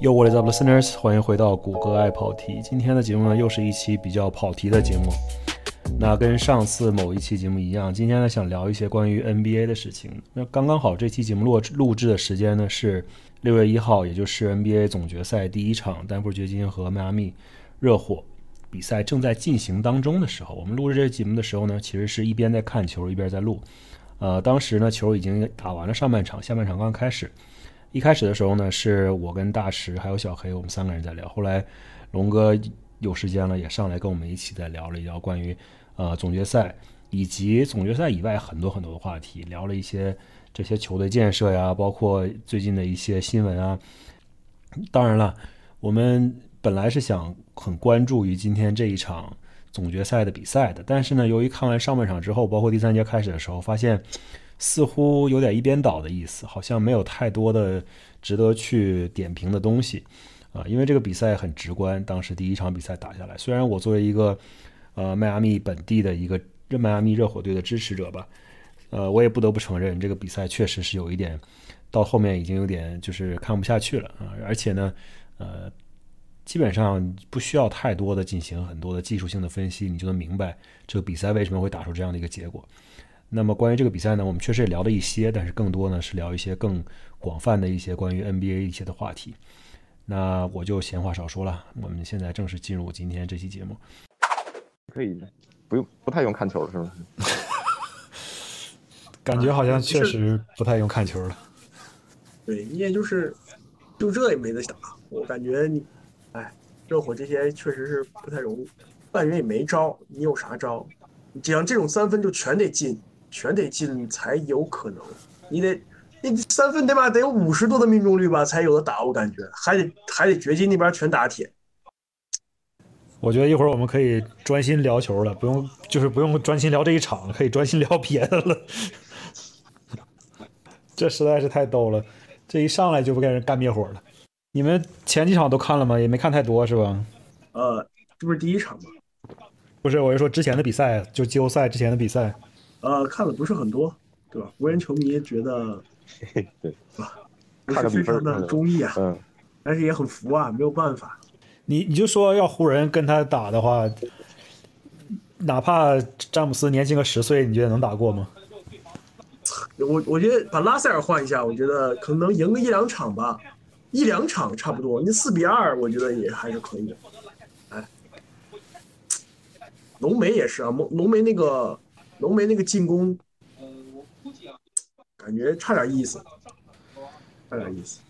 Yo, what is up, listeners？欢迎回到谷歌爱跑题。今天的节目呢，又是一期比较跑题的节目。那跟上次某一期节目一样，今天呢想聊一些关于 NBA 的事情。那刚刚好，这期节目录录制的时间呢是六月一号，也就是 NBA 总决赛第一场，丹佛掘金和迈阿密热火比赛正在进行当中的时候。我们录制这节目的时候呢，其实是一边在看球，一边在录。呃，当时呢球已经打完了上半场，下半场刚开始。一开始的时候呢，是我跟大石还有小黑，我们三个人在聊。后来龙哥有时间了，也上来跟我们一起在聊了一聊关于呃总决赛以及总决赛以外很多很多的话题，聊了一些这些球队建设呀，包括最近的一些新闻啊。当然了，我们本来是想很关注于今天这一场总决赛的比赛的，但是呢，由于看完上半场之后，包括第三节开始的时候，发现。似乎有点一边倒的意思，好像没有太多的值得去点评的东西，啊，因为这个比赛很直观。当时第一场比赛打下来，虽然我作为一个呃迈阿密本地的一个迈阿密热火队的支持者吧，呃，我也不得不承认，这个比赛确实是有一点到后面已经有点就是看不下去了啊。而且呢，呃，基本上不需要太多的进行很多的技术性的分析，你就能明白这个比赛为什么会打出这样的一个结果。那么关于这个比赛呢，我们确实也聊了一些，但是更多呢是聊一些更广泛的一些关于 NBA 一些的话题。那我就闲话少说了，我们现在正式进入今天这期节目。可以，不用不太用看球了，是吗？感觉好像确实不太用看球了。对，你也就是就这也没得打，我感觉你，哎，热火这些确实是不太容易，半人也没招，你有啥招？你像这种三分就全得进。全得进才有可能，你得，你三分得吧得有五十多的命中率吧才有的打，我感觉还得还得掘金那边全打铁。我觉得一会儿我们可以专心聊球了，不用就是不用专心聊这一场，可以专心聊别的了。这实在是太逗了，这一上来就不给人干灭火了。你们前几场都看了吗？也没看太多是吧？呃，这不是第一场吗？不是，我是说之前的比赛，就季后赛之前的比赛。呃，看的不是很多，对吧？湖人球迷觉得，对，吧？不是非常的中意啊，嗯，但是也很服啊，没有办法。你你就说要湖人跟他打的话，哪怕詹姆斯年轻个十岁，你觉得能打过吗？我我觉得把拉塞尔换一下，我觉得可能能赢个一两场吧，一两场差不多。你四比二，我觉得也还是可以的。哎，浓眉也是啊，浓浓眉那个。浓眉那个进攻，感觉差点意思，差点意思。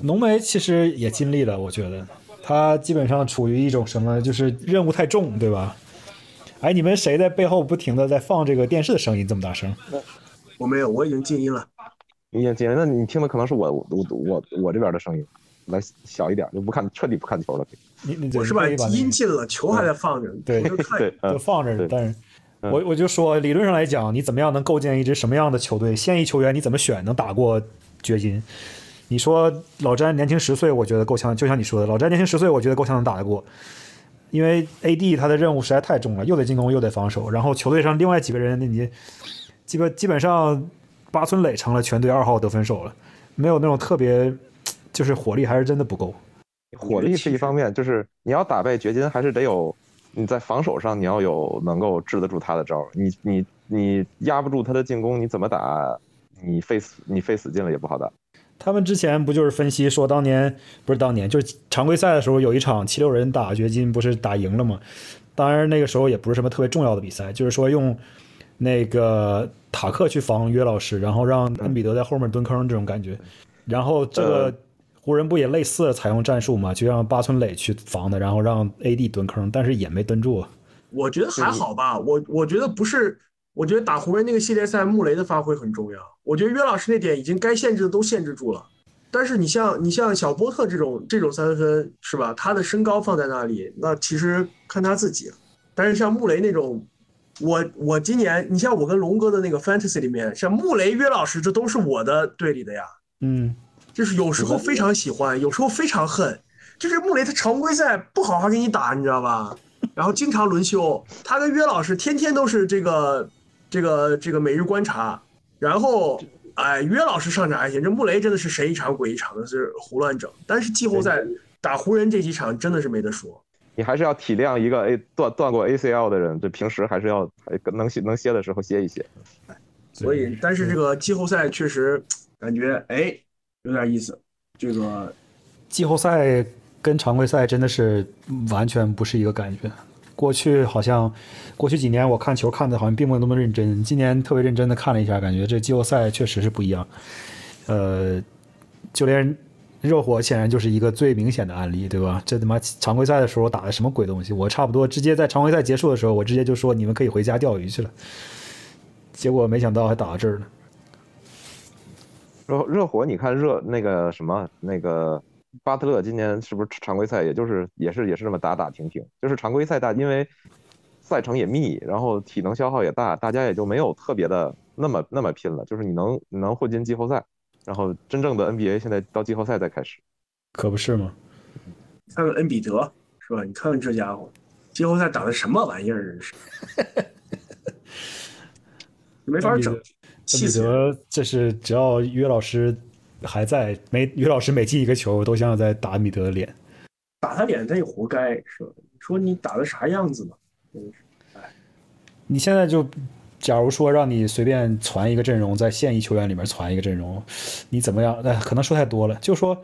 浓眉其实也尽力了，我觉得他基本上处于一种什么，就是任务太重，对吧？哎，你们谁在背后不停的在放这个电视的声音这么大声？我没有，我已经静音了。已经静音，那你听的可能是我我我我这边的声音，来小一点，就不看彻底不看球了。你你我是把音禁了，球还在放着，对 对，就放着，但是。我我就说，理论上来讲，你怎么样能构建一支什么样的球队？现役球员你怎么选能打过掘金？你说老詹年轻十岁，我觉得够呛。就像你说的，老詹年轻十岁，我觉得够呛能打得过。因为 AD 他的任务实在太重了，又得进攻又得防守。然后球队上另外几个人，那你基本基本上八村垒成了全队二号得分手了，没有那种特别就是火力，还是真的不够。火力是一方面，就是你要打败掘金，还是得有。你在防守上，你要有能够治得住他的招儿。你你你压不住他的进攻，你怎么打？你费死你费死劲了也不好打。他们之前不就是分析说，当年不是当年，就是常规赛的时候有一场七六人打掘金，不是打赢了吗？当然那个时候也不是什么特别重要的比赛，就是说用那个塔克去防约老师，然后让恩比德在后面蹲坑这种感觉，然后这个。湖人不也类似采用战术嘛？就让八村垒去防的，然后让 AD 蹲坑，但是也没蹲住。我觉得还好吧，我我觉得不是，我觉得打湖人那个系列赛，穆雷的发挥很重要。我觉得约老师那点已经该限制的都限制住了。但是你像你像小波特这种这种三分是吧？他的身高放在那里，那其实看他自己。但是像穆雷那种，我我今年你像我跟龙哥的那个 Fantasy 里面，像穆雷、约老师，这都是我的队里的呀。嗯。就是有时候非常喜欢，有时候非常恨。就是穆雷他常规赛不好好给你打，你知道吧？然后经常轮休。他跟约老师天天都是这个这个这个每日观察。然后哎，约老师上场还行，这穆雷真的是神一场鬼一场的，是胡乱整。但是季后赛打湖人这几场真的是没得说。你还是要体谅一个 A 断断过 ACL 的人，这平时还是要能歇能歇的时候歇一歇。所以，但是这个季后赛确实感觉哎有点意思。这个季后赛跟常规赛真的是完全不是一个感觉。过去好像过去几年我看球看的好像并没有那么认真，今年特别认真的看了一下，感觉这季后赛确实是不一样。呃，就连。热火显然就是一个最明显的案例，对吧？这他妈常规赛的时候打的什么鬼东西？我差不多直接在常规赛结束的时候，我直接就说你们可以回家钓鱼去了。结果没想到还打到这儿了。热热火，你看热那个什么那个巴特勒今年是不是常规赛也就是也是也是这么打打停停？就是常规赛大，因为赛程也密，然后体能消耗也大，大家也就没有特别的那么那么拼了。就是你能能混进季后赛。然后真正的 NBA 现在到季后赛再开始，可不是吗？看看恩比德是吧？你看看这家伙，季后赛打的什么玩意儿？是，没法整。恩比德这是只要约老师还在，每约老师每进一个球都像在打米德的脸，打他脸他也活该是吧？你说你打的啥样子嘛？真是，哎，你现在就。假如说让你随便传一个阵容，在现役球员里面传一个阵容，你怎么样？哎，可能说太多了。就说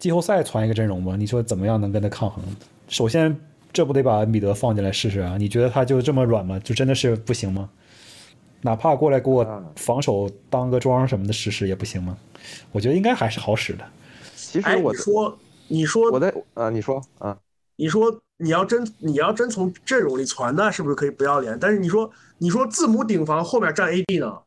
季后赛传一个阵容吧，你说怎么样能跟他抗衡？首先，这不得把恩比德放进来试试啊？你觉得他就这么软吗？就真的是不行吗？哪怕过来给我防守当个桩什么的试试也不行吗？我觉得应该还是好使的。其实我说，你说我在啊，你说啊，你说你要真你要真从阵容里传，那是不是可以不要脸？但是你说。你说字母顶防后面站 AD 呢？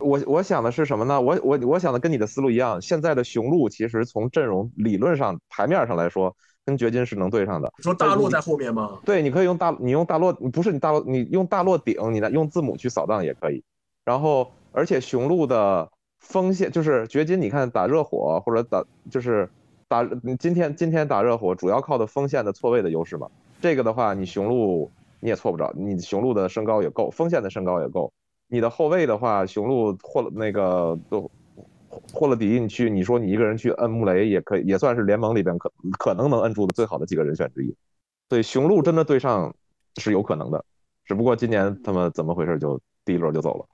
我我想的是什么呢？我我我想的跟你的思路一样。现在的雄鹿其实从阵容理论上牌面上来说，跟掘金是能对上的。你说大洛在后面吗？对，你可以用大你用大洛，不是你大洛，你用大洛顶，你来用字母去扫荡也可以。然后，而且雄鹿的锋线就是掘金，你看打热火或者打就是打今天今天打热火主要靠的锋线的错位的优势嘛。这个的话，你雄鹿。你也错不着，你雄鹿的身高也够，锋线的身高也够。你的后卫的话，雄鹿霍那个都霍了迪，你去，你说你一个人去摁穆雷也可以，也算是联盟里边可可能能摁住的最好的几个人选之一。所以，雄鹿真的对上是有可能的，只不过今年他们怎么回事，就第一轮就走了。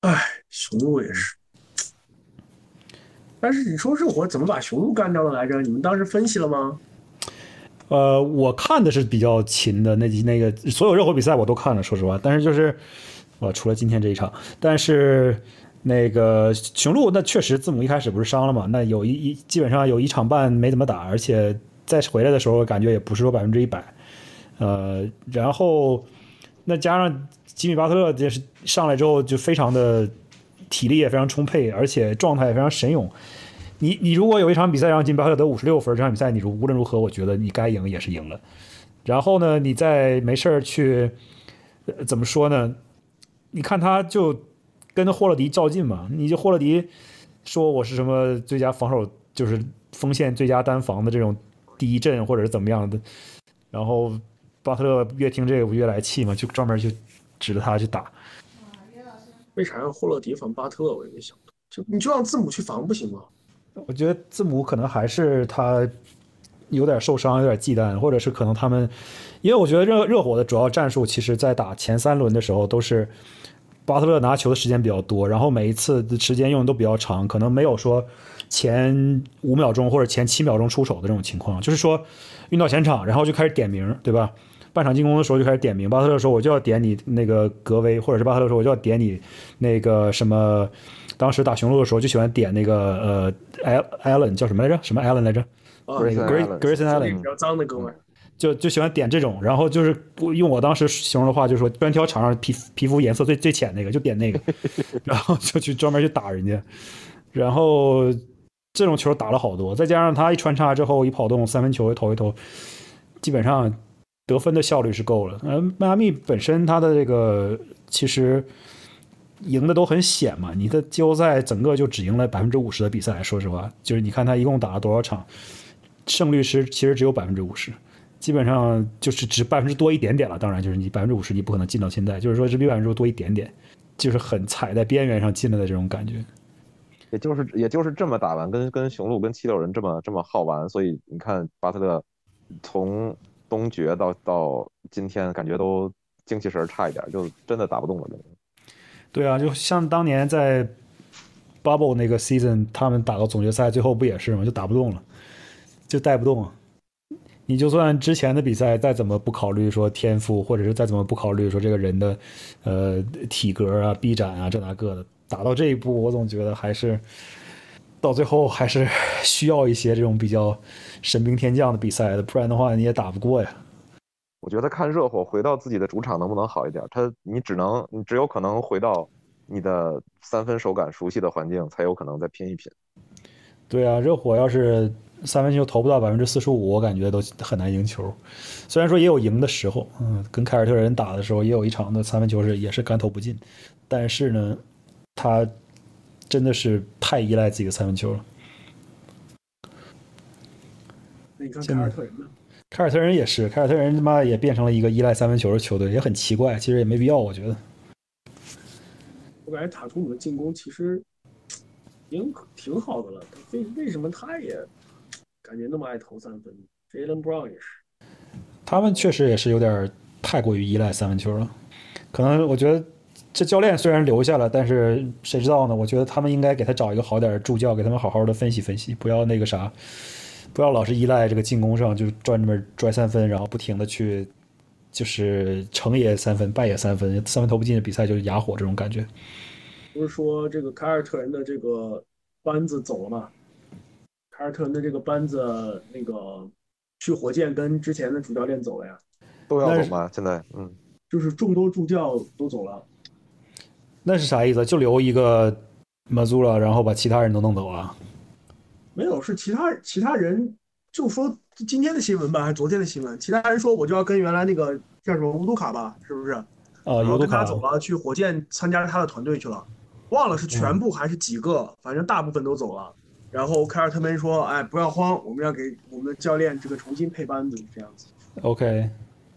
哎，雄鹿也是。但是你说热火怎么把雄鹿干掉了来着？你们当时分析了吗？呃，我看的是比较勤的那那个所有热火比赛我都看了，说实话。但是就是，呃，除了今天这一场，但是那个雄鹿那确实字母一开始不是伤了嘛？那有一一基本上有一场半没怎么打，而且再回来的时候感觉也不是说百分之一百。呃，然后那加上吉米巴特勒就是上来之后就非常的体力也非常充沛，而且状态也非常神勇。你你如果有一场比赛让吉米巴特勒得五十六分，这场比赛你如无论如何，我觉得你该赢也是赢了。然后呢，你再没事儿去怎么说呢？你看他就跟霍勒迪较劲嘛，你就霍勒迪说我是什么最佳防守，就是锋线最佳单防的这种第一阵或者是怎么样的。然后巴特勒越听这个不越来气嘛，就专门就指着他去打。为啥让霍勒迪防巴特勒？我也没想到，就你就让字母去防不行吗？我觉得字母可能还是他有点受伤，有点忌惮，或者是可能他们，因为我觉得热热火的主要战术，其实在打前三轮的时候都是巴特勒拿球的时间比较多，然后每一次的时间用的都比较长，可能没有说前五秒钟或者前七秒钟出手的这种情况，就是说运到前场，然后就开始点名，对吧？半场进攻的时候就开始点名，巴特勒说我就要点你那个格威，或者是巴特勒说我就要点你那个什么。当时打雄鹿的时候就喜欢点那个呃，Al Allen 叫什么来着？什么 Allen 来着？那个 Grayson Allen 比较脏的哥们儿，就就喜欢点这种，然后就是用我当时形容的话，就是说专挑场上皮皮肤颜色最最浅那个，就点那个，然后就去专门去打人家，然后这种球打了好多，再加上他一穿插之后一跑动三分球投一投，基本上得分的效率是够了。嗯，迈阿密本身他的这个其实。赢的都很险嘛，你的季后赛整个就只赢了百分之五十的比赛。说实话，就是你看他一共打了多少场，胜率是其实只有百分之五十，基本上就是只百分之多一点点了。当然，就是你百分之五十你不可能进到现在，就是说只比百分之多一点点，就是很踩在边缘上进来的这种感觉。也就是也就是这么打完，跟跟雄鹿跟七六人这么这么耗完，所以你看巴特勒从东决到到今天，感觉都精气神差一点，就真的打不动了。对啊，就像当年在 Bubble 那个 season，他们打到总决赛最后不也是吗？就打不动了，就带不动。你就算之前的比赛再怎么不考虑说天赋，或者是再怎么不考虑说这个人的呃体格啊、臂展啊这那个的，打到这一步，我总觉得还是到最后还是 需要一些这种比较神兵天降的比赛的，不然的话你也打不过呀。我觉得看热火回到自己的主场能不能好一点，他你只能你只有可能回到你的三分手感熟悉的环境，才有可能再拼一拼。对啊，热火要是三分球投不到百分之四十五，我感觉都很难赢球。虽然说也有赢的时候，嗯，跟凯尔特人打的时候也有一场的三分球是也是干投不进，但是呢，他真的是太依赖自己的三分球了。那你看凯尔特人呢？凯尔特人也是，凯尔特人他妈也变成了一个依赖三分球的球队，也很奇怪。其实也没必要，我觉得。我感觉塔图姆的进攻其实已经挺好的了，为为什么他也感觉那么爱投三分？Jalen Brown 也是。他们确实也是有点太过于依赖三分球了。可能我觉得这教练虽然留下了，但是谁知道呢？我觉得他们应该给他找一个好点的助教，给他们好好的分析分析，不要那个啥。不要老是依赖这个进攻上，就专门拽三分，然后不停的去，就是成也三分，败也三分，三分投不进的比赛就是哑火这种感觉。不是说这个凯尔特人的这个班子走了吗？凯尔特人的这个班子那个去火箭跟之前的主教练走了呀？都要走吗？现在，嗯，就是众多助教都走了。那是啥意思？就留一个马祖了，然后把其他人都弄走啊？没有，是其他其他人就说今天的新闻吧，还是昨天的新闻？其他人说我就要跟原来那个叫什么乌杜卡吧，是不是？啊，乌杜卡走了，去火箭参加他的团队去了，忘了是全部还是几个，反正大部分都走了。然后凯尔特人说：“哎，不要慌，我们要给我们的教练这个重新配班子，这样子。” OK，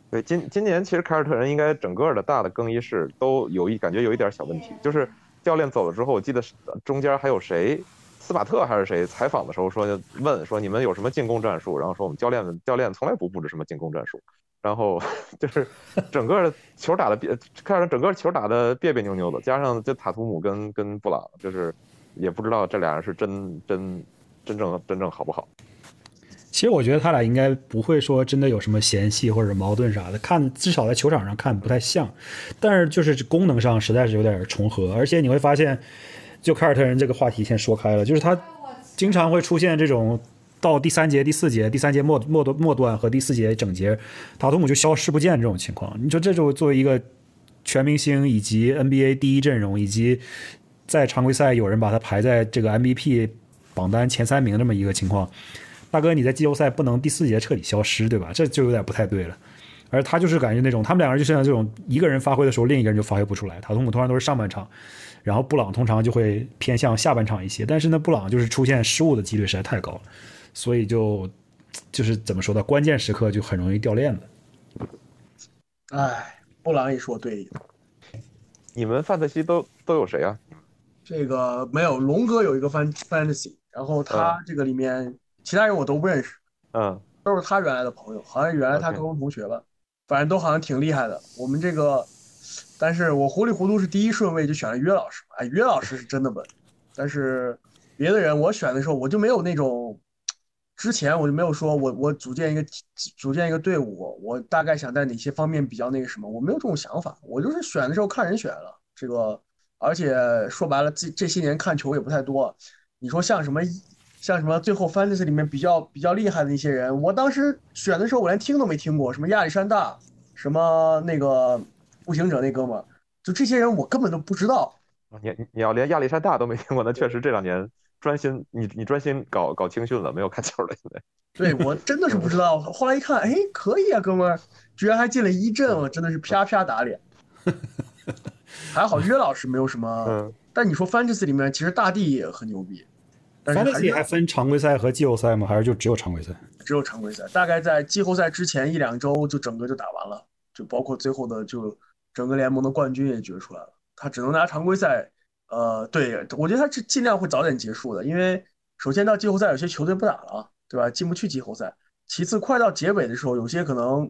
对，今今年其实凯尔特人应该整个的大的更衣室都有一感觉有一点小问题，就是教练走了之后，我记得中间还有谁？斯马特还是谁采访的时候说问说你们有什么进攻战术？然后说我们教练们教练从来不布置什么进攻战术。然后就是整个球打的别，看着整个球打的别别扭扭的，加上这塔图姆跟跟布朗，就是也不知道这俩人是真真真正真正好不好。其实我觉得他俩应该不会说真的有什么嫌隙或者矛盾啥的，看至少在球场上看不太像，但是就是功能上实在是有点重合，而且你会发现。就凯尔特人这个话题先说开了，就是他经常会出现这种到第三节、第四节、第三节末末段末段和第四节整节，塔图姆就消失不见这种情况。你说这就作为一个全明星以及 NBA 第一阵容，以及在常规赛有人把他排在这个 MVP 榜单前三名这么一个情况，大哥你在季后赛不能第四节彻底消失，对吧？这就有点不太对了。而他就是感觉那种他们两个人就像这种一个人发挥的时候，另一个人就发挥不出来。塔图姆通常都是上半场。然后布朗通常就会偏向下半场一些，但是呢，布朗就是出现失误的几率实在太高了，所以就就是怎么说呢？关键时刻就很容易掉链子。哎，布朗也说对。你们范特西都都有谁啊？这个没有，龙哥有一个范 fantasy，然后他这个里面其他人我都不认识，嗯，都是他原来的朋友，好像原来他高中同学吧，反正都好像挺厉害的。我们这个。但是我糊里糊涂是第一顺位就选了约老师，哎，约老师是真的稳。但是别的人我选的时候我就没有那种，之前我就没有说我我组建一个组建一个队伍，我大概想在哪些方面比较那个什么，我没有这种想法。我就是选的时候看人选了这个，而且说白了这这些年看球也不太多。你说像什么像什么最后 fantasy 里面比较比较厉害的那些人，我当时选的时候我连听都没听过，什么亚历山大，什么那个。步行者那哥们儿，就这些人我根本都不知道。你你要连亚历山大都没听过，那确实这两年专心你你专心搞搞青训了，没有看球了。现在，对我真的是不知道。后来一看，哎，可以啊，哥们儿，居然还进了一阵，我真的是啪啪打脸。还好约老师没有什么，但你说 fantasy 里面其实大地也很牛逼。fantasy 还分常规赛和季后赛吗？还是就只有常规赛？只有常规赛，大概在季后赛之前一两周就整个就打完了，就包括最后的就。整个联盟的冠军也决出来了，他只能拿常规赛，呃，对，我觉得他是尽量会早点结束的，因为首先到季后赛有些球队不打了，对吧？进不去季后赛。其次，快到结尾的时候，有些可能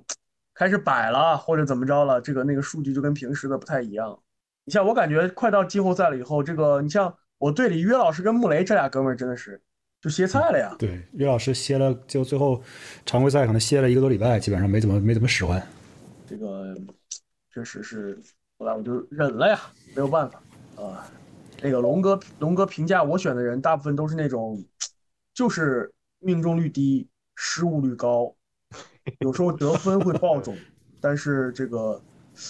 开始摆了或者怎么着了，这个那个数据就跟平时的不太一样。你像我感觉快到季后赛了以后，这个你像我队里约老师跟穆雷这俩哥们儿真的是就歇菜了呀。对，约老师歇了，就最后常规赛可能歇了一个多礼拜，基本上没怎么没怎么使唤。这个确实是，后来我就忍了呀，没有办法啊。那个龙哥，龙哥评价我选的人大部分都是那种，就是命中率低，失误率高，有时候得分会爆种，但是这个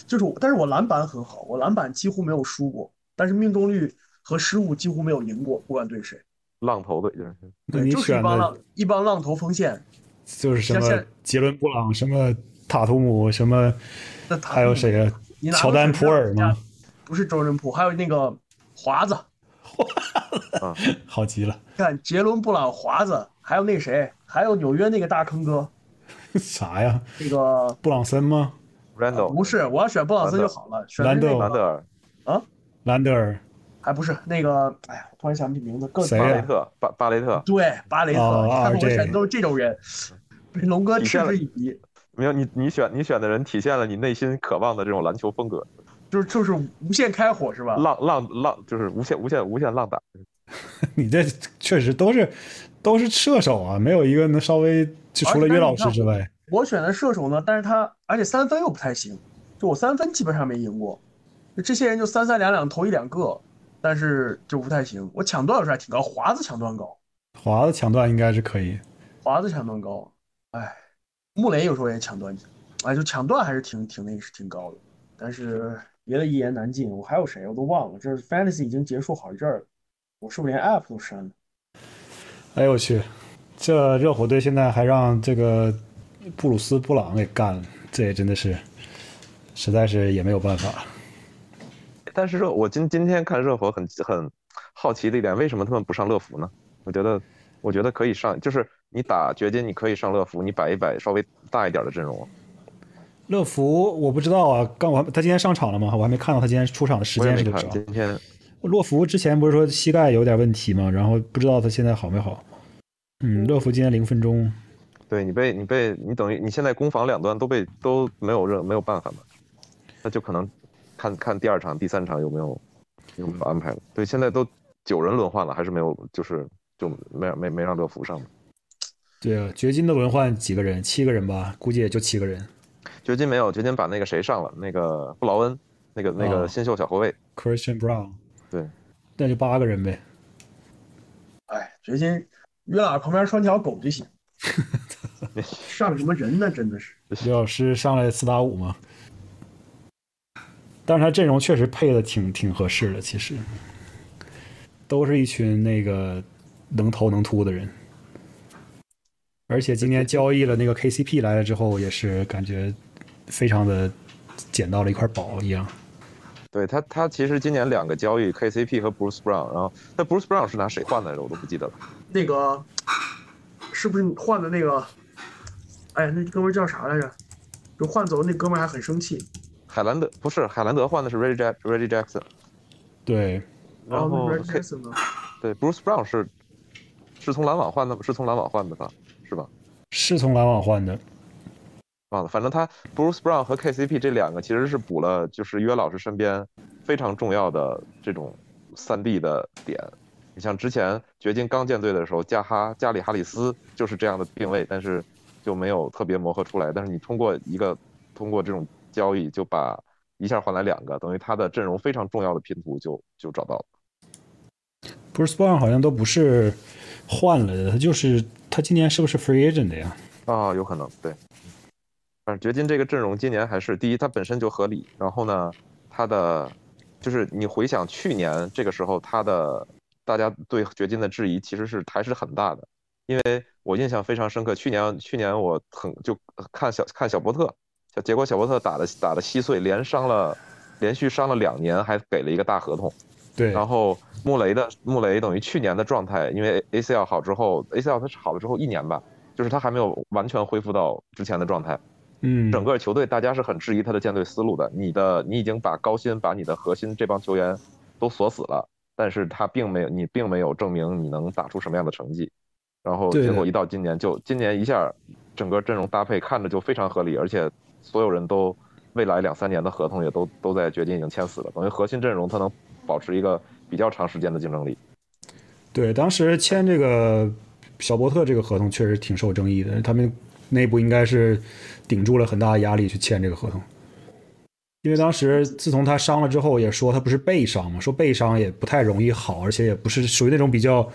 就是我，但是我篮板很好，我篮板几乎没有输过，但是命中率和失误几乎没有赢过，不管对谁。浪头队就是，对，就是一帮浪一帮浪头锋线，就是什么杰伦布朗，什么塔图姆，什么还有谁啊？乔丹普尔吗？不是周仁普，还有那个。华子，啊，好极了！看杰伦布朗、华子，还有那谁，还有纽约那个大坑哥，啥呀？那个布朗森吗？Randall 不是，我要选布朗森就好了。兰德兰德尔啊，兰德尔还不是那个？哎呀，突然想不起名字。谁？巴雷特，巴巴雷特。对，巴雷特。看我选的都是这种人，被龙哥嗤之以鼻。没有你，你选你选的人体现了你内心渴望的这种篮球风格。就是就是无限开火是吧？浪浪浪就是无限无限无限浪打。你这确实都是都是射手啊，没有一个能稍微就除了约老师之外。我选的射手呢，但是他而且三分又不太行，就我三分基本上没赢过。这些人就三三两两投一两个，但是就不太行。我抢断有时候还挺高，华子抢断高，华子抢断应该是可以。华子抢断高，哎，穆雷有时候也抢断，哎，就抢断还是挺挺那是挺高的，但是。别的一言难尽，我还有谁我都忘了。这 Fantasy 已经结束好一阵儿了，我是不是连 App 都删了？哎呦我去，这热火队现在还让这个布鲁斯布朗给干了，这也真的是，实在是也没有办法。但是热，我今今天看热火很很好奇的一点，为什么他们不上乐福呢？我觉得我觉得可以上，就是你打掘金你可以上乐福，你摆一摆稍微大一点的阵容。乐福我不知道啊，刚我他今天上场了吗？我还没看到他今天出场的时间是多少。今天，洛福之前不是说膝盖有点问题吗？然后不知道他现在好没好。嗯，乐福今天零分钟。对你被你被你等于你现在攻防两端都被都没有任没有办法嘛，那就可能看看第二场第三场有没有有没有安排了。对，现在都九人轮换了，还是没有就是就没没没让乐福上。对啊，掘金的轮换几个人？七个人吧，估计也就七个人。掘金没有，掘金把那个谁上了，那个布劳恩，那个那个新秀小后卫，Christian Brown，对，那就八个人呗。哎，掘金约老师旁边拴条狗就行，上什么人呢？真的是。李老师上来四打五吗？但是他阵容确实配的挺挺合适的，其实都是一群那个能投能突的人。而且今天交易了那个 KCP 来了之后，也是感觉。非常的捡到了一块宝一样，对他，他其实今年两个交易，KCP 和 Bruce Brown，然后那 Bruce Brown 是拿谁换来的？我都不记得了。那个是不是你换的那个？哎，那哥们叫啥来着？就换走那哥们还很生气。海兰德不是海兰德换的是 Reggie Jack Reggie Jackson。对，然后 Reggie Jackson 呢？对，Bruce Brown 是是从篮网换的，是从篮网换的吧？是吧？是从篮网换的。忘了，反正他 Bruce Brown 和 KCP 这两个其实是补了，就是约老师身边非常重要的这种三 D 的点。你像之前掘金刚建队的时候，加哈加里哈里斯就是这样的定位，但是就没有特别磨合出来。但是你通过一个通过这种交易，就把一下换来两个，等于他的阵容非常重要的拼图就就找到了。Bruce Brown 好像都不是换了的，他就是他今年是不是 Free Agent 的呀？啊，有可能，对。反正掘金这个阵容今年还是第一，它本身就合理。然后呢，它的就是你回想去年这个时候，它的大家对掘金的质疑其实是还是很大的。因为我印象非常深刻，去年去年我很就看小看小波特，结果小波特打的打的稀碎，连伤了连续伤了两年，还给了一个大合同。对。然后穆雷的穆雷等于去年的状态，因为 ACL 好之后，ACL 他好了之后一年吧，就是他还没有完全恢复到之前的状态。嗯，整个球队大家是很质疑他的建队思路的。你的你已经把高薪把你的核心这帮球员都锁死了，但是他并没有你并没有证明你能打出什么样的成绩，然后对结果一到今年就今年一下整个阵容搭配看着就非常合理，而且所有人都未来两三年的合同也都都在掘金已经签死了，等于核心阵容他能保持一个比较长时间的竞争力。对，当时签这个小波特这个合同确实挺受争议的，他们内部应该是顶住了很大的压力去签这个合同。因为当时自从他伤了之后，也说他不是背伤嘛，说背伤也不太容易好，而且也不是属于那种比较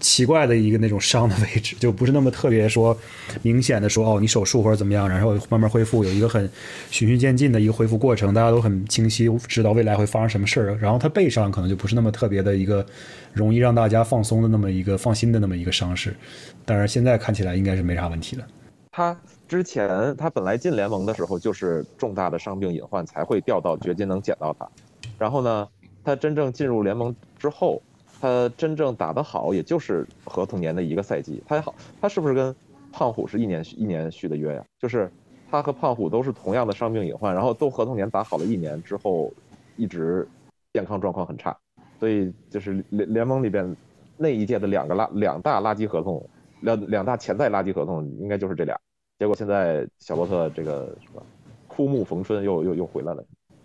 奇怪的一个那种伤的 位置，就不是那么特别说明显的说哦你手术或者怎么样，然后慢慢恢复，有一个很循序渐进的一个恢复过程，大家都很清晰知道未来会发生什么事儿。然后他背伤可能就不是那么特别的一个容易让大家放松的那么一个放心的那么一个伤势，但是现在看起来应该是没啥问题了。他之前他本来进联盟的时候就是重大的伤病隐患才会调到掘金能捡到他，然后呢，他真正进入联盟之后，他真正打得好也就是合同年的一个赛季。他好，他是不是跟胖虎是一年一年续的约呀？就是他和胖虎都是同样的伤病隐患，然后都合同年打好了一年之后，一直健康状况很差，所以就是联联盟里边那一届的两个垃两大垃圾合同。两两大潜在垃圾合同应该就是这俩，结果现在小波特这个什么枯木逢春又又又回来了。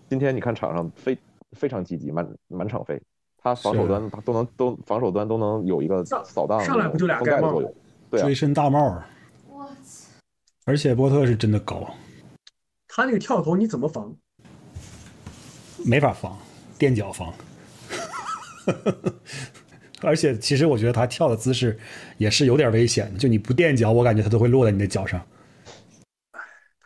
今天你看场上非非常积极，满满场飞，他防守端他都能都防守端都能有一个扫荡上来不就俩盖帽对啊追，身大帽，我操！而且波特是真的高，他那个跳投你怎么防？没法防，垫脚防。而且其实我觉得他跳的姿势也是有点危险的，就你不垫脚，我感觉他都会落在你的脚上。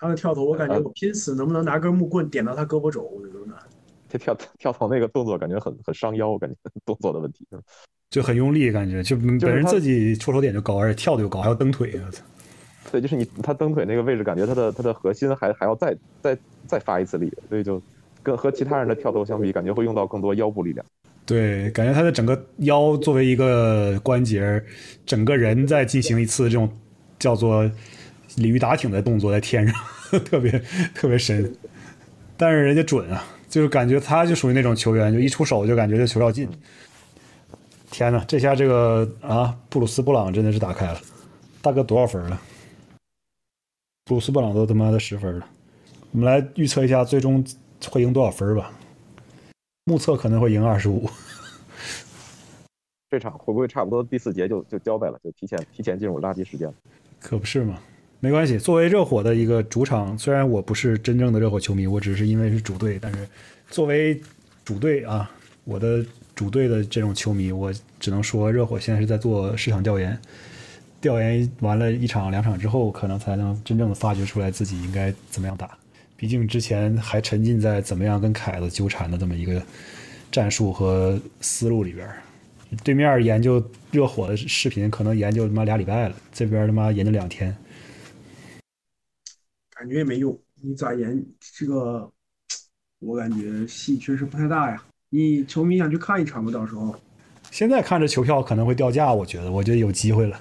他的跳投，我感觉我拼死能不能拿根木棍点到他胳膊肘，我都难。他跳跳投那个动作感觉很很伤腰，我感觉 动作的问题。就很用力，感觉就本人自己出手点就高，而且跳的又高，还要蹬腿。我操！对，就是你他蹬腿那个位置，感觉他的他的核心还还要再再再发一次力，所以就跟和其他人的跳投相比，感觉会用到更多腰部力量。对，感觉他的整个腰作为一个关节，整个人在进行一次这种叫做鲤鱼打挺的动作，在天上，特别特别神。但是人家准啊，就是感觉他就属于那种球员，就一出手就感觉这球要进。天呐，这下这个啊，布鲁斯布朗真的是打开了，大哥多少分了？布鲁斯布朗都他妈的十分了。我们来预测一下最终会赢多少分吧。目测可能会赢二十五。这场会不会差不多第四节就就交代了，就提前提前进入垃圾时间了？可不是嘛，没关系。作为热火的一个主场，虽然我不是真正的热火球迷，我只是因为是主队，但是作为主队啊，我的主队的这种球迷，我只能说热火现在是在做市场调研，调研完了一场两场之后，可能才能真正的发掘出来自己应该怎么样打。毕竟之前还沉浸在怎么样跟凯子纠缠的这么一个战术和思路里边。对面研究热火的视频，可能研究他妈俩礼拜了，这边他妈研究两天。感觉也没用。你咋研这个？我感觉戏确实不太大呀。你球迷想去看一场吗？到时候现在看着球票可能会掉价，我觉得，我觉得有机会了，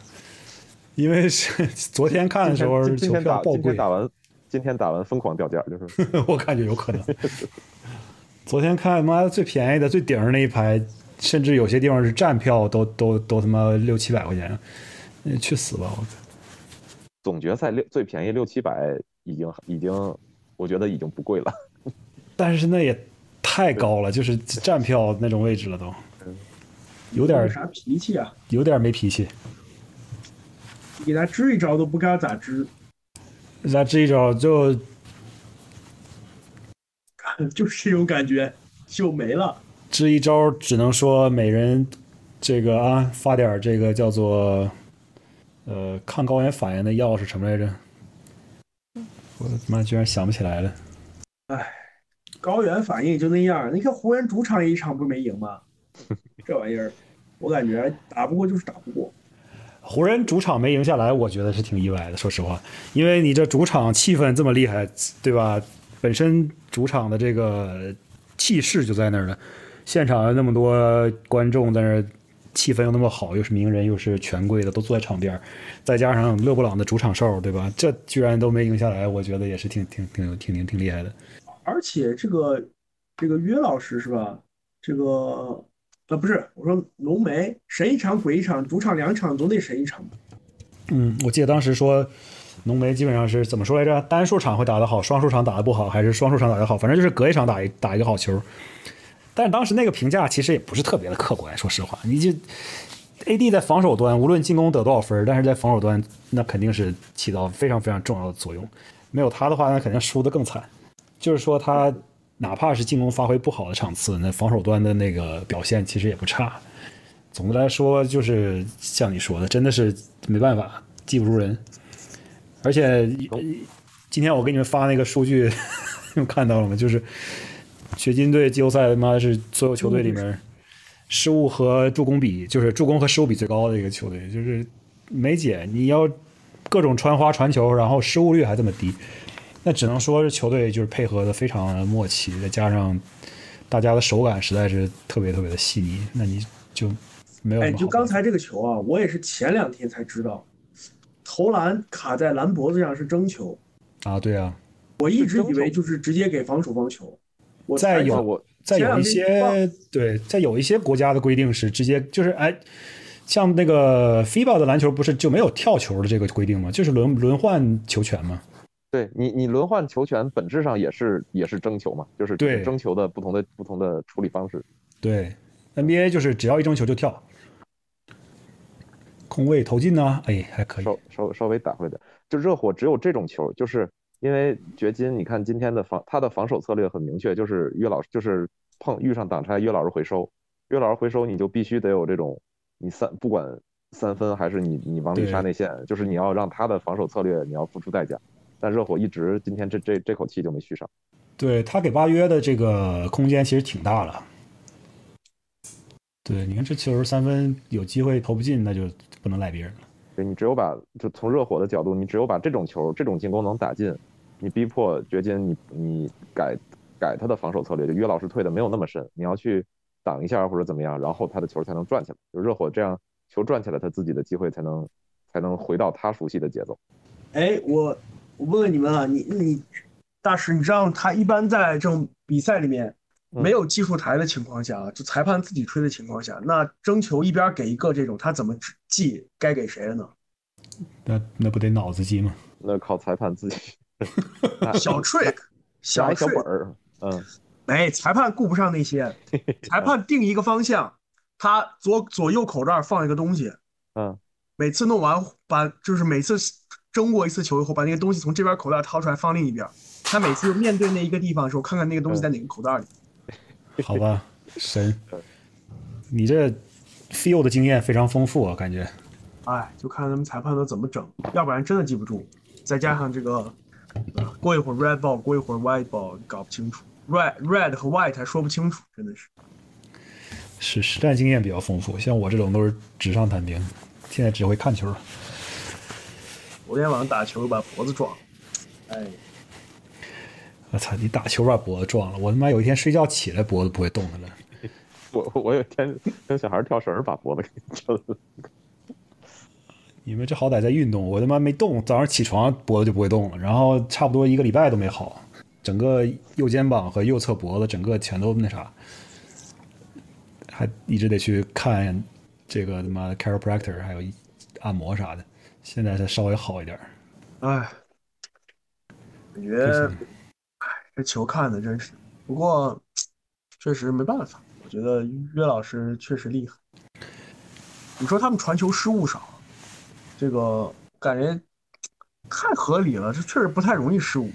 因为是 昨天看的时候球今天打票爆贵，今天打完，今天打完疯狂掉价，就是 我感觉有可能。昨天看妈最便宜的最顶上那一排，甚至有些地方是站票都都都他妈六七百块钱，那去死吧！我操！总决赛六最便宜六七百，已经已经，我觉得已经不贵了。但是那也太高了，就是站票那种位置了都，有点啥脾气啊？有点没脾气。你给他支一招都不知道咋支，给他支一招就 就是这种感觉就没了。支一招只能说每人这个啊发点这个叫做呃抗高原反应的药是什么来着？我他妈居然想不起来了。高原反应也就那样。你看湖人主场一场不是没赢吗？这玩意儿，我感觉打不过就是打不过。湖人主场没赢下来，我觉得是挺意外的，说实话，因为你这主场气氛这么厉害，对吧？本身主场的这个气势就在那儿了，现场那么多观众在那儿，气氛又那么好，又是名人又是权贵的，都坐在场边儿，再加上勒布朗的主场哨，对吧？这居然都没赢下来，我觉得也是挺挺挺挺挺挺厉害的。而且这个这个约老师是吧？这个呃，不是，我说浓眉神一场鬼一场，主场两场总得神一场吧？嗯，我记得当时说，浓眉基本上是怎么说来着？单数场会打得好，双数场打得不好，还是双数场打得好？反正就是隔一场打一打一个好球。但是当时那个评价其实也不是特别的客观，说实话，你就 AD 在防守端无论进攻得多少分，但是在防守端那肯定是起到非常非常重要的作用。没有他的话，那肯定输得更惨。就是说他哪怕是进攻发挥不好的场次，那防守端的那个表现其实也不差。总的来说，就是像你说的，真的是没办法，技不如人。而且呃今天我给你们发那个数据，你们看到了吗？就是掘金队季后赛他妈是所有球队里面失误和助攻比，就是助攻和失误比最高的一个球队，就是梅姐，你要各种穿花传球，然后失误率还这么低，那只能说是球队就是配合的非常的默契，再加上大家的手感实在是特别特别的细腻，那你就没有什哎，就刚才这个球啊，我也是前两天才知道，投篮卡在篮脖子上是争球，啊，对啊，我一直以为就是直接给防守方球。我才再有我再有一些对，在有一些国家的规定是直接就是哎，像那个 FIBA 的篮球不是就没有跳球的这个规定吗？就是轮轮换球权嘛。对你，你轮换球权本质上也是也是争球嘛，就是对争球的不同的不同的处理方式。对，NBA 就是只要一争球就跳，空位投进呢，哎，还可以。稍稍稍微打回来点，就热火只有这种球，就是因为掘金，你看今天的防他的防守策略很明确，就是约老师就是碰遇上挡拆，约老师回收，约老师回收你就必须得有这种你三不管三分还是你你往里杀内线，就是你要让他的防守策略你要付出代价，但热火一直今天这这这口气就没续上。对他给巴约的这个空间其实挺大了。对，你看这球三分有机会投不进，那就不能赖别人了。对你只有把就从热火的角度，你只有把这种球这种进攻能打进，你逼迫掘金你你改改他的防守策略，就约老师退的没有那么深，你要去挡一下或者怎么样，然后他的球才能转起来。就热火这样球转起来，他自己的机会才能才能回到他熟悉的节奏。哎，我我问问你们啊，你你大师，你知道他一般在这种比赛里面嗯没有技术台的情况下，就裁判自己吹的情况下，那争球一边给一个这种，他怎么记该给谁了呢？那那不得脑子记吗？那靠裁判自己 小 trick，小小本儿，嗯，没，裁判顾不上那些，裁判定一个方向，他左左右口袋放一个东西，嗯，每次弄完把就是每次争过一次球以后，把那个东西从这边口袋掏出来放另一边，他每次面对那一个地方的时候，看看那个东西在哪个口袋里。好吧，神，你这 feel 的经验非常丰富啊，感觉。哎，就看他们裁判都怎么整，要不然真的记不住。再加上这个，呃过一会儿 red ball，过一会儿 white ball，搞不清楚，red red 和 white 还说不清楚，真的是。是实战经验比较丰富，像我这种都是纸上谈兵，现在只会看球了。昨天晚上打球把脖子撞了，哎，我操，你打球把脖子撞了，我他妈有一天睡觉起来脖子不会动弹了。我我有一天跟小孩跳绳把脖子给抻了。你们这好歹在运动，我他妈没动，早上起床脖子就不会动了，然后差不多一个礼拜都没好，整个右肩膀和右侧脖子整个全都那啥，还一直得去看这个他妈的 chiropractor，还有按摩啥的，现在才稍微好一点。哎，感觉，哎，这球看的真是，不过确实没办法，我觉得约老师确实厉害。你说他们传球失误少，这个感觉太合理了，这确实不太容易失误。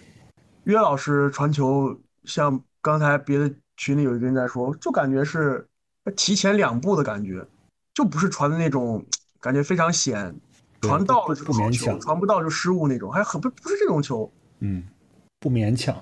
约老师传球，像刚才别的群里有一个人在说，就感觉是提前两步的感觉，就不是传的那种感觉非常险，传到了就是好球，不勉强传不到就失误那种，还很不不是这种球。嗯，不勉强，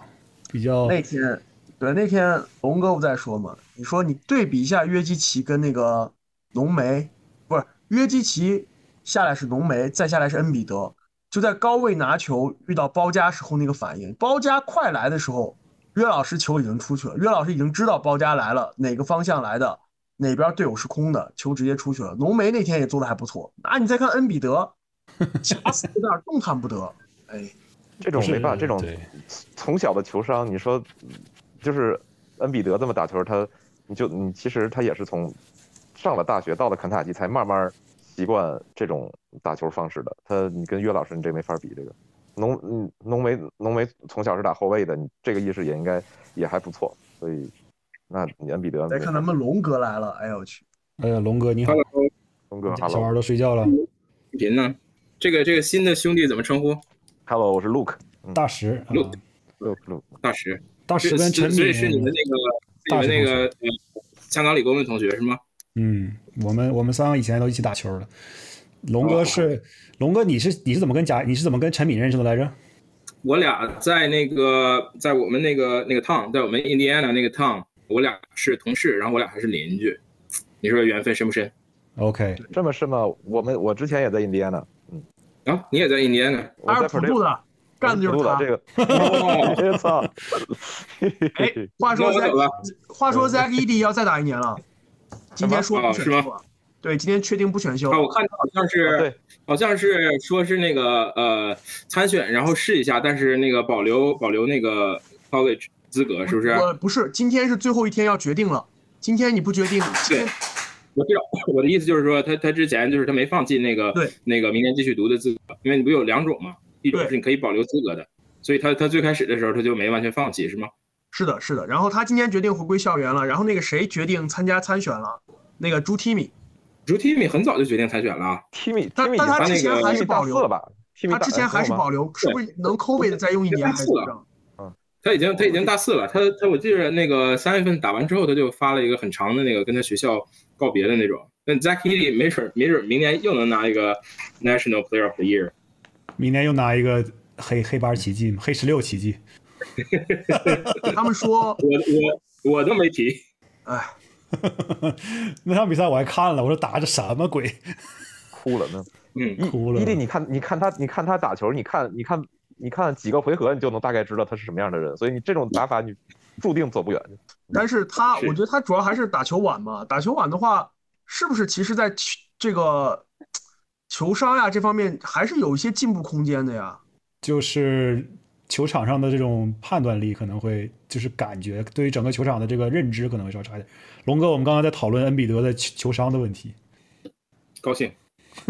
比较那天，对那天龙哥不在说嘛？你说你对比一下约基奇跟那个浓眉，不是约基奇下来是浓眉，再下来是恩比德，就在高位拿球遇到包夹时候那个反应，包夹快来的时候，约老师球已经出去了，约老师已经知道包夹来了，哪个方向来的，哪边队友是空的，球直接出去了。浓眉那天也做的还不错，啊，你再看恩比德，卡死在那儿，动弹不得，哎。这种没办法，这种从小的球商，你说就是恩比德这么打球，他你就你其实他也是从上了大学，到了肯塔基才慢慢习惯这种打球方式的。他你跟岳老师你这没法比，这个浓嗯浓眉浓眉从小是打后卫的，你这个意识也应该也还不错。所以那你恩比德再看咱们龙哥来了，哎呦我去，哎呀，龙哥你好，龙哥小孩都睡觉了，视频呢？这个这个新的兄弟怎么称呼？hello，我是 Luke 大石啊，Luke Luke Luke，大石。大石跟陈所以，是你们那个你们那个呃香港理工的同学是吗？嗯，我们我们三个以前都一起打球的。龙哥是龙哥，你是你是怎么跟贾你是怎么跟陈敏认识的来着？我俩在那个在我们那个那个 town，在我们 Indiana 那个 town，我俩是同事，然后我俩还是邻居。你说缘分深不深？OK，这么深吗？我们我之前也在 Indiana，，嗯，啊，你也在印第安纳？他我在普是普渡的，干的就是他。这个，我操！哎，话说那我 Zack，话说 Zack Ed 要再打一年了，今天说不选什么秀了，对，今天确定不选秀啊，我看他好像是，对，好像是说是那个呃参选，然后试一下，但是那个保留保留那个 college 资格，是不是？我不是，今天是最后一天要决定了。今天你不决定，今天我知道，我的意思就是说，他他之前就是他没放弃那个对那个明年继续读的资格，因为你不有两种嘛，一种是你可以保留资格的，所以他他最开始的时候他就没完全放弃，是吗？是的，是的。然后他今年决定回归校园了，然后那个谁决定参加参选了，那个朱 Timmy，朱 Timmy 很早就决定参选了啊，Timmy 但但他他之前还是保留，了吧他之前还是保留，是不是能 COVID 的再用一年还是？他已经他已经大四了，他他我记得那个三月份打完之后，他就发了一个很长的那个跟他学校告别的那种。那 Zach Healy 没准没准明年又能拿一个 National Player of the Year。明年又拿一个黑黑八奇迹嘛，黑十六奇迹。他们说，我我我都没提，哎，那场比赛我还看了，我说打这什么鬼？哭了呢。嗯，哭了伊利，你看，你看他，你看他打球，你看，你看，你看几个回合，你就能大概知道他是什么样的人。所以你这种打法，你注定走不远。但是他，我觉得他主要还是打球晚嘛。打球晚的话，是不是其实在球这个球商呀这方面还是有一些进步空间的呀？就是球场上的这种判断力可能会，就是感觉对于整个球场的这个认知可能会稍差一点。龙哥，我们刚刚在讨论恩比德的球球商的问题，高兴。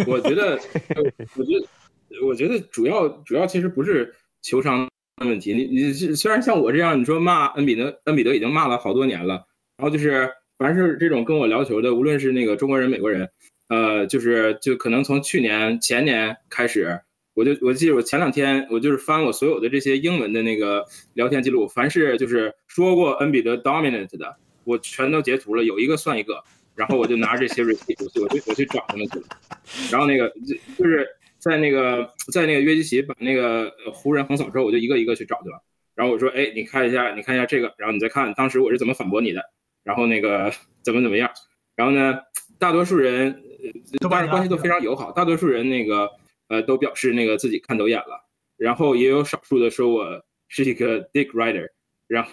我觉得，我觉得，我觉得主要主要其实不是球商的问题。你你虽然像我这样，你说骂恩比德，恩比德已经骂了好多年了，然后就是凡是这种跟我聊球的，无论是那个中国人、美国人，呃，就是就可能从去年前年开始，我就我记得我前两天我就是翻我所有的这些英文的那个聊天记录，凡是就是说过恩比德 dominant 的，我全都截图了，有一个算一个。然后我就拿着这些 receipt，我去我去我去找他们去了。然后那个就就是在那个在那个约基奇把那个湖人横扫之后，我就一个一个去找去了。然后我说，哎，你看一下，你看一下这个，然后你再看当时我是怎么反驳你的，然后那个怎么怎么样。然后呢，大多数人呃当然关系都非常友好，大多数人那个呃都表示那个自己看走眼了，然后也有少数的说我是一个 dick rider，然后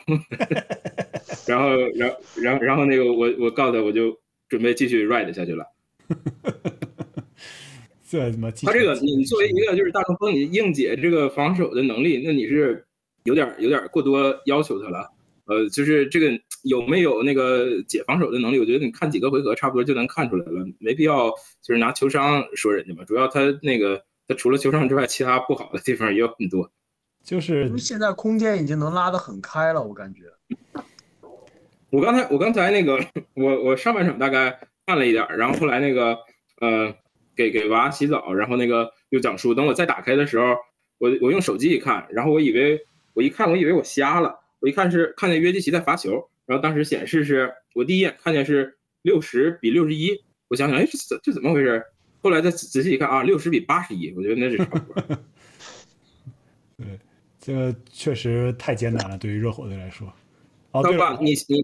然后然后然后然后那个我我告诉他我就。准备继续 ride 下去了。这他妈他这个，你作为一个就是大中锋，你硬解这个防守的能力，那你是有点有点过多要求他了。呃，就是这个有没有那个解防守的能力，我觉得你看几个回合差不多就能看出来了，没必要就是拿球商说人家嘛。主要他那个他除了球商之外，其他不好的地方也有很多。就是现在空间已经能拉得很开了，我感觉。我刚才我刚才那个我我上半场大概看了一点，然后后来那个呃给给娃洗澡，然后那个又讲书。等我再打开的时候，我我用手机一看，然后我以为我一看我以为我瞎了，我一看是看见约基奇在罚球，然后当时显示是我第一眼看见是六十比六十一，我想想哎这这这怎么回事？后来再仔细一看啊，六十比八十一，我觉得那是差不多。对，这个确实太艰难了，对于热火队来说。哦，对了，你你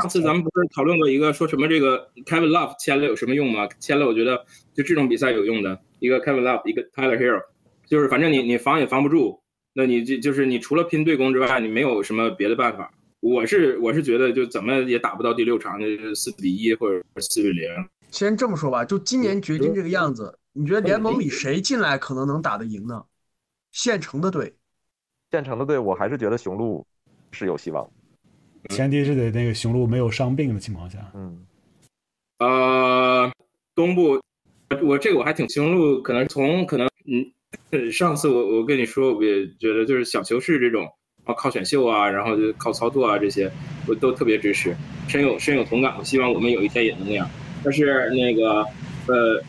上次咱们不是讨论过一个说什么这个 Kevin Love 签了有什么用吗？签了我觉得就这种比赛有用的，一个 Kevin Love，一个 Tyler Hero，就是反正你你防也防不住，那你就就是你除了拼对攻之外，你没有什么别的办法。我是我是觉得就怎么也打不到第六场，就是四比一或者四比零。先这么说吧，就今年掘金这个样子，你觉得联盟里谁进来可能能打得赢呢？现成的队，现成的队，我还是觉得雄鹿是有希望。前提是得那个雄鹿没有伤病的情况下，嗯，呃，东部，我这个我还挺雄鹿，可能从可能嗯，上次我我跟你说，我也觉得就是小球式这种啊，靠选秀啊，然后就靠操作啊这些，我都特别支持，深有深有同感。我希望我们有一天也能那样。但是那个呃，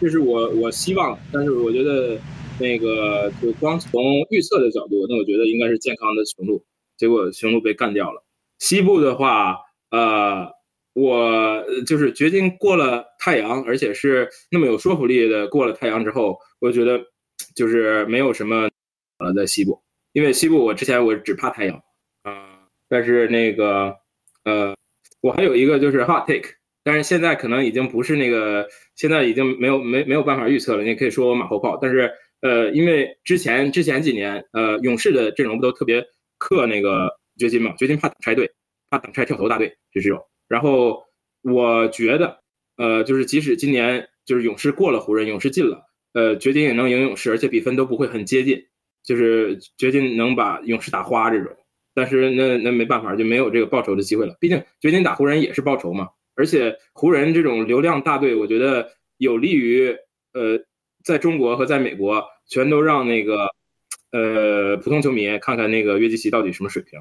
就是我我希望，但是我觉得那个就光从预测的角度，那我觉得应该是健康的雄鹿，结果雄鹿被干掉了。西部的话，呃。我就是掘金过了太阳，而且是那么有说服力的过了太阳之后，我觉得就是没有什么呃在西部，因为西部我之前我只怕太阳啊，但是那个呃我还有一个就是 hot take，但是现在可能已经不是那个现在已经没有没没有办法预测了，你可以说我马后炮，但是呃因为之前之前几年呃勇士的阵容不都特别克那个掘金嘛，掘金怕挡拆队，怕挡拆跳投大队，就这种。然后我觉得，呃，就是即使今年就是勇士过了湖人，勇士进了，呃，掘金也能赢勇士，而且比分都不会很接近，就是掘金能把勇士打花这种。但是那那没办法，就没有这个报仇的机会了。毕竟掘金打湖人也是报仇嘛。而且湖人这种流量大队，我觉得有利于呃，在中国和在美国全都让那个呃普通球迷看看那个约基奇到底什么水平。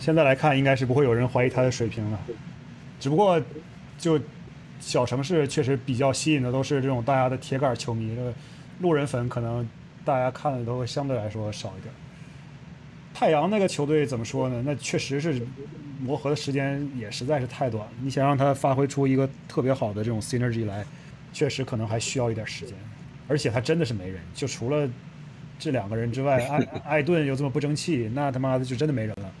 现在来看，应该是不会有人怀疑他的水平了。只不过，就小城市确实比较吸引的都是这种大家的铁杆球迷，这路人粉可能大家看的都会相对来说少一点。太阳那个球队怎么说呢？那确实是磨合的时间也实在是太短。你想让他发挥出一个特别好的这种 synergy 来，确实可能还需要一点时间。而且他真的是没人，就除了这两个人之外，艾艾顿又这么不争气，那他妈的就真的没人了。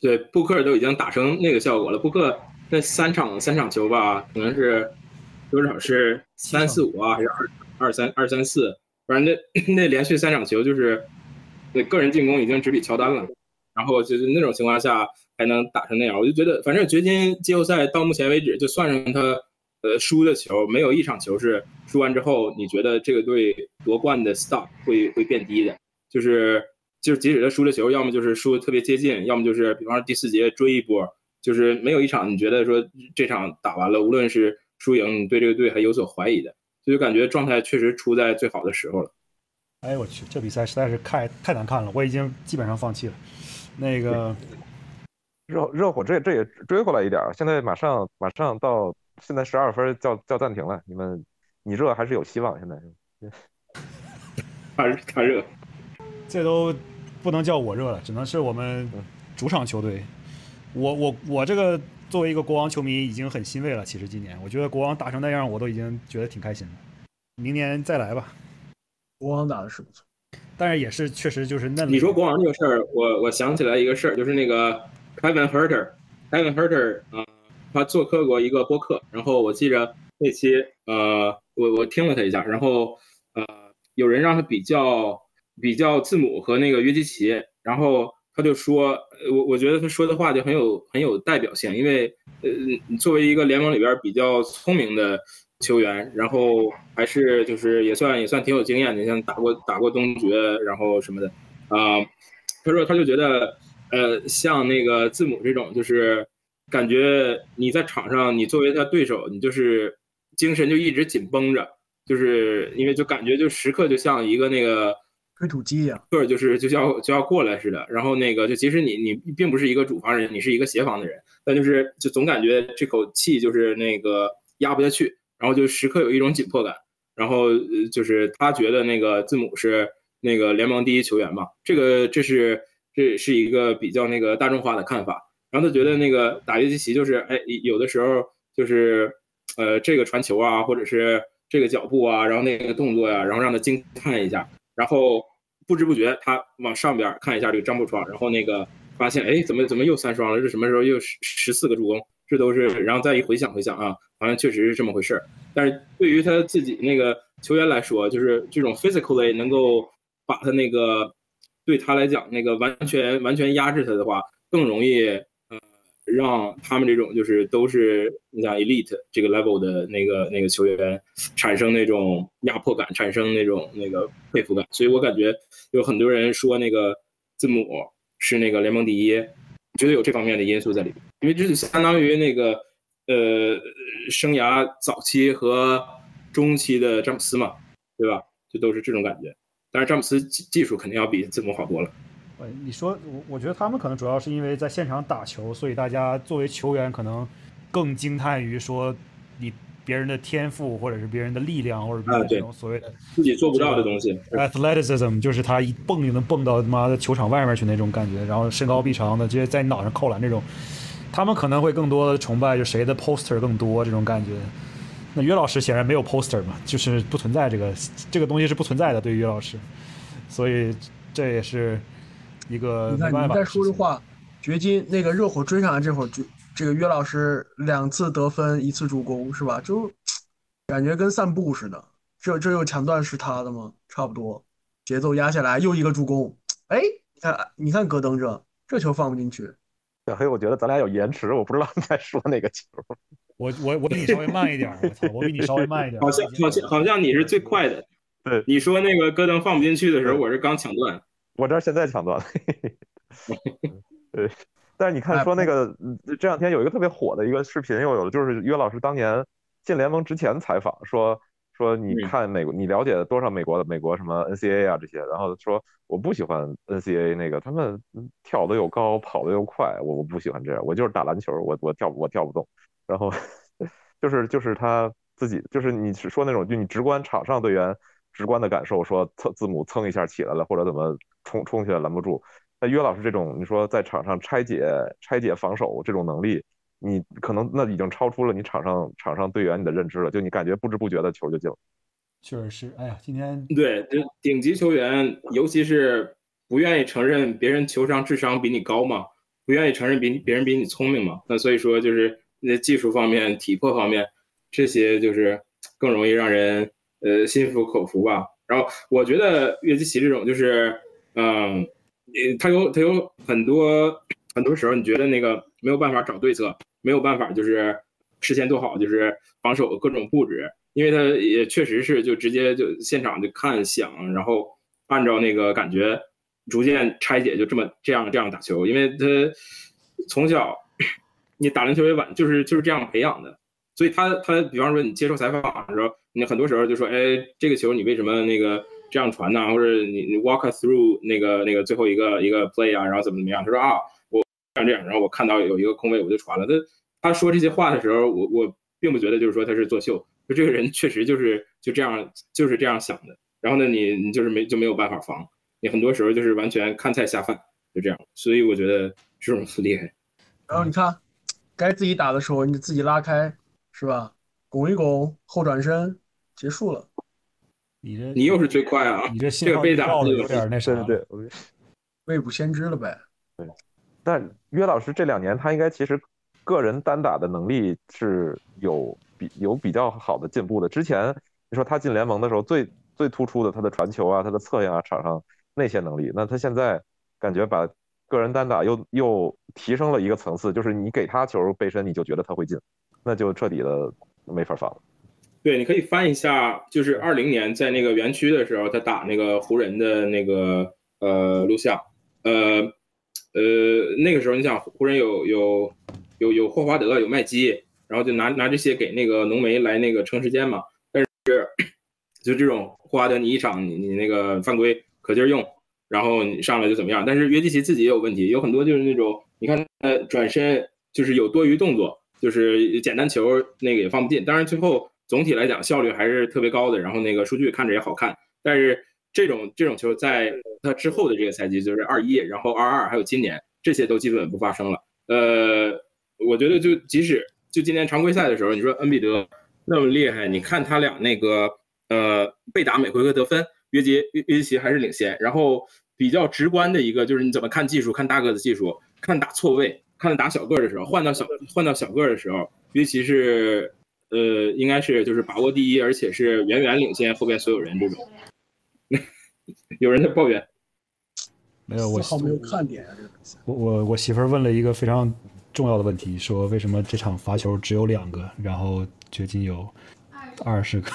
对，布克都已经打成那个效果了。布克那三场三场球吧，可能是多少是三四五啊，还是二二三二三四？反正那那连续三场球就是那个人进攻已经只比乔丹了。然后就是那种情况下还能打成那样，我就觉得反正掘金季后赛到目前为止，就算上他呃输的球，没有一场球是输完之后你觉得这个队夺冠的 stock 会会变低的，就是。就是即使他输了球，要么就是输的特别接近，要么就是比方说第四节追一波，就是没有一场你觉得说这场打完了，无论是输赢，你对这个队还有所怀疑的，所以感觉状态确实处在最好的时候了。哎我去，这比赛实在是太太难看了，我已经基本上放弃了。那个热热火这这也追回来一点，现在马上马上到现在十二分叫叫暂停了，你们你热还是有希望，现在 他他热。这都不能叫我热了，只能是我们主场球队。我我我这个作为一个国王球迷，已经很欣慰了。其实今年，我觉得国王打成那样，我都已经觉得挺开心的。明年再来吧。国王打的是不错，但是也是确实就是嫩。你说国王这个事儿，我我想起来一个事儿，就是那个 Kevin Herter，Kevin Herter 啊，他做客过一个播客，然后我记着那期呃，我我听了他一下，然后呃，有人让他比较。比较字母和那个约基奇，然后他就说，我我觉得他说的话就很有很有代表性，因为呃，作为一个联盟里边比较聪明的球员，然后还是就是也算也算挺有经验的，像打过打过东决，然后什么的啊，他说他就觉得，呃，像那个字母这种，就是感觉你在场上，你作为他对手，你就是精神就一直紧绷着，就是因为就感觉就时刻就像一个那个。推土机一样，或者就是就要就要过来似的。然后那个就其实你你并不是一个主防人，你是一个协防的人，但就是就总感觉这口气就是那个压不下去，然后就时刻有一种紧迫感。然后就是他觉得那个字母是那个联盟第一球员嘛，这个这是这是一个比较那个大众化的看法。然后他觉得那个打约基奇就是哎有的时候就是呃这个传球啊，或者是这个脚步啊，然后那个动作呀，然后让他惊叹一下。然后不知不觉，他往上边看一下这个张伯窗，然后那个发现，哎，怎么怎么又三双了？这什么时候又十十四个助攻？这都是，然后再一回想回想啊，好像确实是这么回事儿。但是对于他自己那个球员来说，就是这种 physically 能够把他那个对他来讲那个完全完全压制他的话，更容易。让他们这种就是都是你像 elite 这个 level 的那个那个球员产生那种压迫感，产生那种那个佩服感，所以我感觉有很多人说那个字母是那个联盟第一，觉得有这方面的因素在里面，因为这是相当于那个呃生涯早期和中期的詹姆斯嘛，对吧？就都是这种感觉。但是詹姆斯技技术肯定要比字母好多了。呃，你说我我觉得他们可能主要是因为在现场打球，所以大家作为球员可能更惊叹于说你别人的天赋，或者是别人的力量，或者别人这种所谓的自己做不到的东西。athleticism，就是他一蹦就能蹦到他妈的球场外面去那种感觉，然后身高臂长的，直接在你脑上扣篮这种，他们可能会更多的崇拜就谁的 poster 更多这种感觉。那约老师显然没有 poster 嘛，就是不存在这个这个东西是不存在的，对于约老师，所以这也是一个你看没办法的你再说这话，掘金那个热火追上来这会儿，就这个约老师两次得分，一次助攻，是吧？就感觉跟散步似的。这这又抢断是他的吗？差不多，节奏压下来，又一个助攻。哎，你看你看戈登这这球放不进去，小黑，我觉得咱俩有延迟，我不知道你在说哪个球。我我我比你稍微慢一点儿，我操，我比你稍微慢一点儿。好像好像好像你是最快的。对你说那个戈登放不进去的时候，我是刚抢断。我这儿现在抢断了。对，但是你看说那个嗯这两天有一个特别火的一个视频，又有了，就是约老师当年进联盟之前采访说说你嗯看美国，你了解多少美国的美国什么 NCAA 啊这些，然后说我不喜欢 NCAA 那个，他们嗯跳的又高，跑的又快，我我不喜欢这样，我就是打篮球，我我跳我跳不动，然后 就是就是他自己就是你是说那种就你直观场上队员直观的感受，说蹭字母蹭一下起来了，或者怎么冲冲起来拦不住。那约老师这种，你说在场上拆解拆解防守这种能力，你可能那已经超出了你场上场上队员你的认知了，就你感觉不知不觉的球就进了。确实是，哎呀，今天对，就顶级球员，尤其是不愿意承认别人球商智商比你高嘛，不愿意承认比别人比你聪明嘛，那所以说就是那技术方面、体魄方面这些就是更容易让人呃心服口服吧。然后我觉得约基奇这种就是，嗯，他有他有很多很多时候你觉得那个没有办法找对策，没有办法就是事先做好就是防守各种布置，因为他也确实是就直接就现场就看想，然后按照那个感觉逐渐拆解，就这么这样这样打球，因为他从小 你打篮球也晚，就是就是这样培养的。所以他他比方说你接受采访的时候，你很多时候就说，哎，这个球你为什么那个这样传呢、或者你你 walk through 那个那个最后一个一个 play 啊，然后怎么怎么样？他说啊，我像这样，然后我看到有一个空位我就传了。他他说这些话的时候，我我并不觉得就是说他是作秀，就这个人确实就是就这样就是这样想的。然后呢，你你就是没就没有办法防，你很多时候就是完全看菜下饭，就这样。所以我觉得这种很厉害。然后你看，该自己打的时候你自己拉开，是吧？拱一拱，后转身，结束了。你这你又是最快啊！你这信这个被打的有点那啥对了，对对，未卜先知了呗。对但约老师这两年他应该其实个人单打的能力是有比有比较好的进步的。之前你说他进联盟的时候最最突出的他的传球啊，他的策应啊，场上那些能力，那他现在感觉把个人单打又又提升了一个层次，就是你给他球背身，你就觉得他会进，那就彻底的没法防了。对，你可以翻一下，就是二零年在那个园区的时候，他打那个湖人的那个呃录像，呃呃那个时候你想湖人有有有有霍华德有麦基，然后就拿拿这些给那个浓眉来那个撑时间嘛，但是就这种霍华德你一场你你那个犯规可劲儿用，然后你上来就怎么样，但是约基奇自己也有问题，有很多就是那种你看呃转身就是有多余动作，就是简单球那个也放不进，当然最后。总体来讲效率还是特别高的，然后那个数据看着也好看。但是这种这种球在他之后的这个赛季，就是二一，然后二二，还有今年，这些都基本不发生了。呃，我觉得就即使就今年常规赛的时候，你说恩比德那么厉害，你看他俩那个呃被打每回合得分，约基约约基奇还是领先。然后比较直观的一个就是你怎么看技术，看大个子技术，看打错位，看打小个的时候，换到小换到小个的时候，约基奇是。呃，应该是就是把握第一，而且是远远领先后边所有人这种。有人在抱怨，没有我好没有看点啊！这个比赛，我我我媳妇儿问了一个非常重要的问题，说为什么这场罚球只有两个，然后掘金有二十个，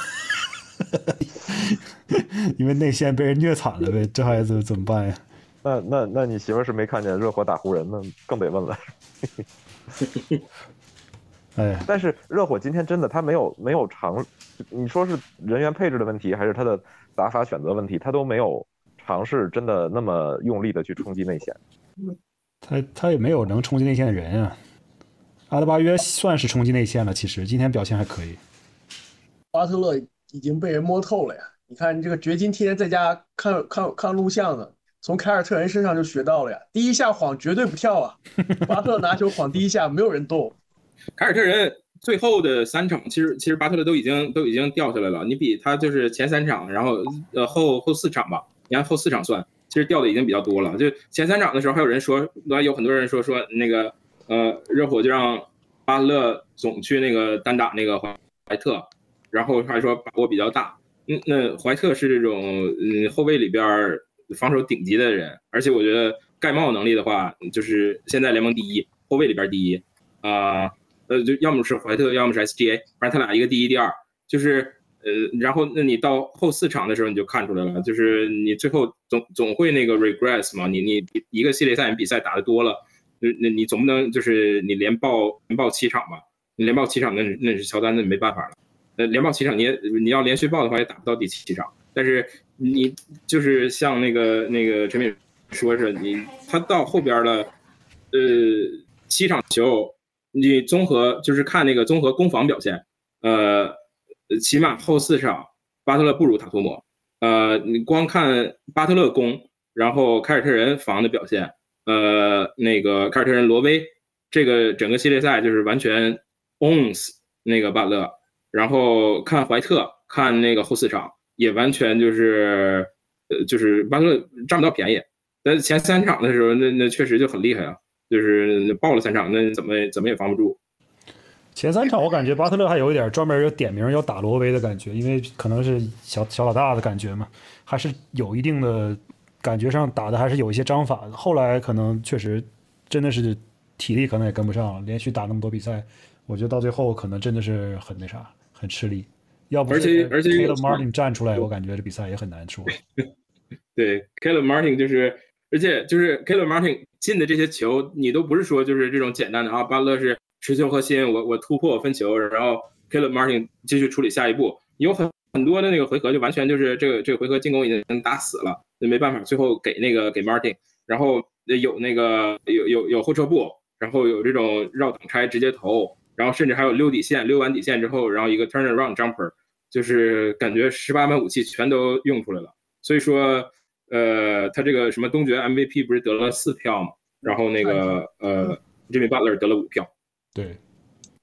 因为内线被人虐惨了呗，这孩子怎么办呀？那那那你媳妇是没看见热火打湖人，那更得问了。哎，但是热火今天真的他没有没有尝，你说是人员配置的问题，还是他的打法选择问题，他都没有尝试真的那么用力的去冲击内线。他他也没有能冲击内线的人啊。阿德巴约算是冲击内线了，其实今天表现还可以。巴特勒已经被人摸透了呀！你看这个掘金天天在家看看看录像呢，从凯尔特人身上就学到了呀。第一下晃绝对不跳啊！巴特勒 拿球晃第一下，没有人动。凯尔特人最后的三场，其实其实巴特勒都已经都已经掉下来了。你比他就是前三场，然后呃后后四场吧，你按后四场算，其实掉的已经比较多了。就前三场的时候，还有人说，有很多人说说那个呃热火就让巴特勒总去那个单打那个怀怀特，然后还说把握比较大。嗯，那怀特是这种嗯后卫里边防守顶级的人，而且我觉得盖帽能力的话，就是现在联盟第一，后卫里边第一啊。呃，就要么是怀特，要么是 SGA，反正他俩一个第一，第二，就是呃，然后那你到后四场的时候你就看出来了，就是你最后总总会那个 regress 嘛，你你一个系列赛比赛打的多了，那那你总不能就是你连爆连爆七场吧？你连爆七场那那是乔丹，那没办法了。呃，连爆七场你也你要连续爆的话也打不到第七场，但是你就是像那个那个陈敏说是你他到后边了，呃，七场球。你综合就是看那个综合攻防表现，呃，起码后四场巴特勒不如塔图姆，呃，你光看巴特勒攻，然后凯尔特人防的表现，呃，那个凯尔特人罗威这个整个系列赛就是完全 owns 那个巴特勒，然后看怀特看那个后四场也完全就是呃就是巴特勒占不到便宜，但前三场的时候那那确实就很厉害啊。就是爆了三场，那怎么怎么也防不住。前三场我感觉巴特勒还有一点专门要点名要打罗威的感觉，因为可能是小小老大的感觉嘛，还是有一定的感觉上打的还是有一些章法的。后来可能确实真的是体力可能也跟不上了，连续打那么多比赛，我觉得到最后可能真的是很那啥，很吃力。要不而且而且 Caleb Martin 站出来，我感觉这比赛也很难说。对，Caleb Martin 就是。而且就是 Caleb Martin 进的这些球，你都不是说就是这种简单的啊，巴勒是持球核心，我我突破分球，然后 Caleb Martin 继续处理下一步。有很很多的那个回合就完全就是这个这个回合进攻已经打死了，那没办法，最后给那个给 Martin，然后有那个有有有后撤步，然后有这种绕挡拆直接投，然后甚至还有溜底线，溜完底线之后，然后一个 turnaround jumper，就是感觉十八般武器全都用出来了。所以说。呃，他这个什么东决 MVP 不是得了四票嘛？然后那个呃，Jimmy Butler 得了五票。对，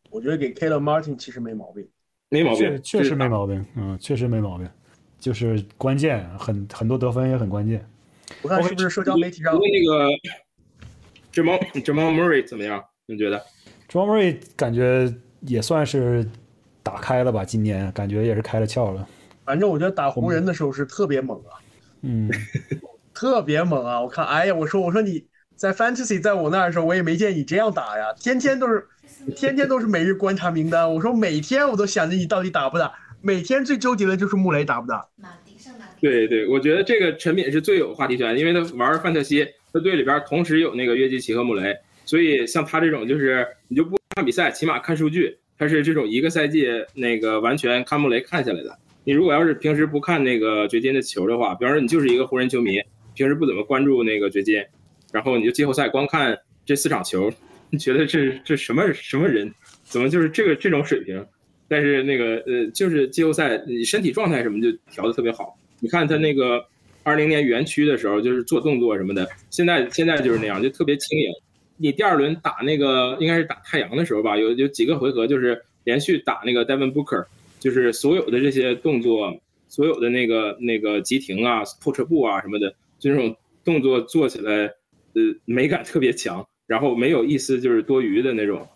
我觉得给 Caleb Martin 其实没毛病，没毛病，确实没毛病，嗯，确实没毛病，就是关键，很很多得分也很关键。我看是不是社交媒体上那个 Jamal Jamal Murray 怎么样？你觉得？Jamal Murray 感觉也算是打开了吧？今年感觉也是开了窍了。反正我觉得打湖人的时候是特别猛啊。嗯，特别猛啊！我看，哎呀，我说，我说你在 Fantasy 在我那儿的时候，我也没见你这样打呀，天天都是，天天都是每日观察名单。我说每天我都想着你到底打不打，每天最纠结的就是穆雷打不打。对对，我觉得这个陈敏是最有话题权，因为他玩范特西，他队里边同时有那个约基奇和穆雷，所以像他这种就是你就不看比赛，起码看数据，他是这种一个赛季那个完全看穆雷看下来的。你如果要是平时不看那个掘金的球的话，比方说你就是一个湖人球迷，平时不怎么关注那个掘金，然后你就季后赛光看这四场球，你 觉得这这什么什么人，怎么就是这个这种水平？但是那个呃，就是季后赛你身体状态什么就调的特别好。你看他那个二零年园区的时候，就是做动作什么的，现在现在就是那样，就特别轻盈。你第二轮打那个应该是打太阳的时候吧，有有几个回合就是连续打那个 Devin Booker。就是所有的这些动作，所有的那个那个急停啊、后撤步啊什么的，就这种动作做起来，呃，美感特别强，然后没有一丝就是多余的那种，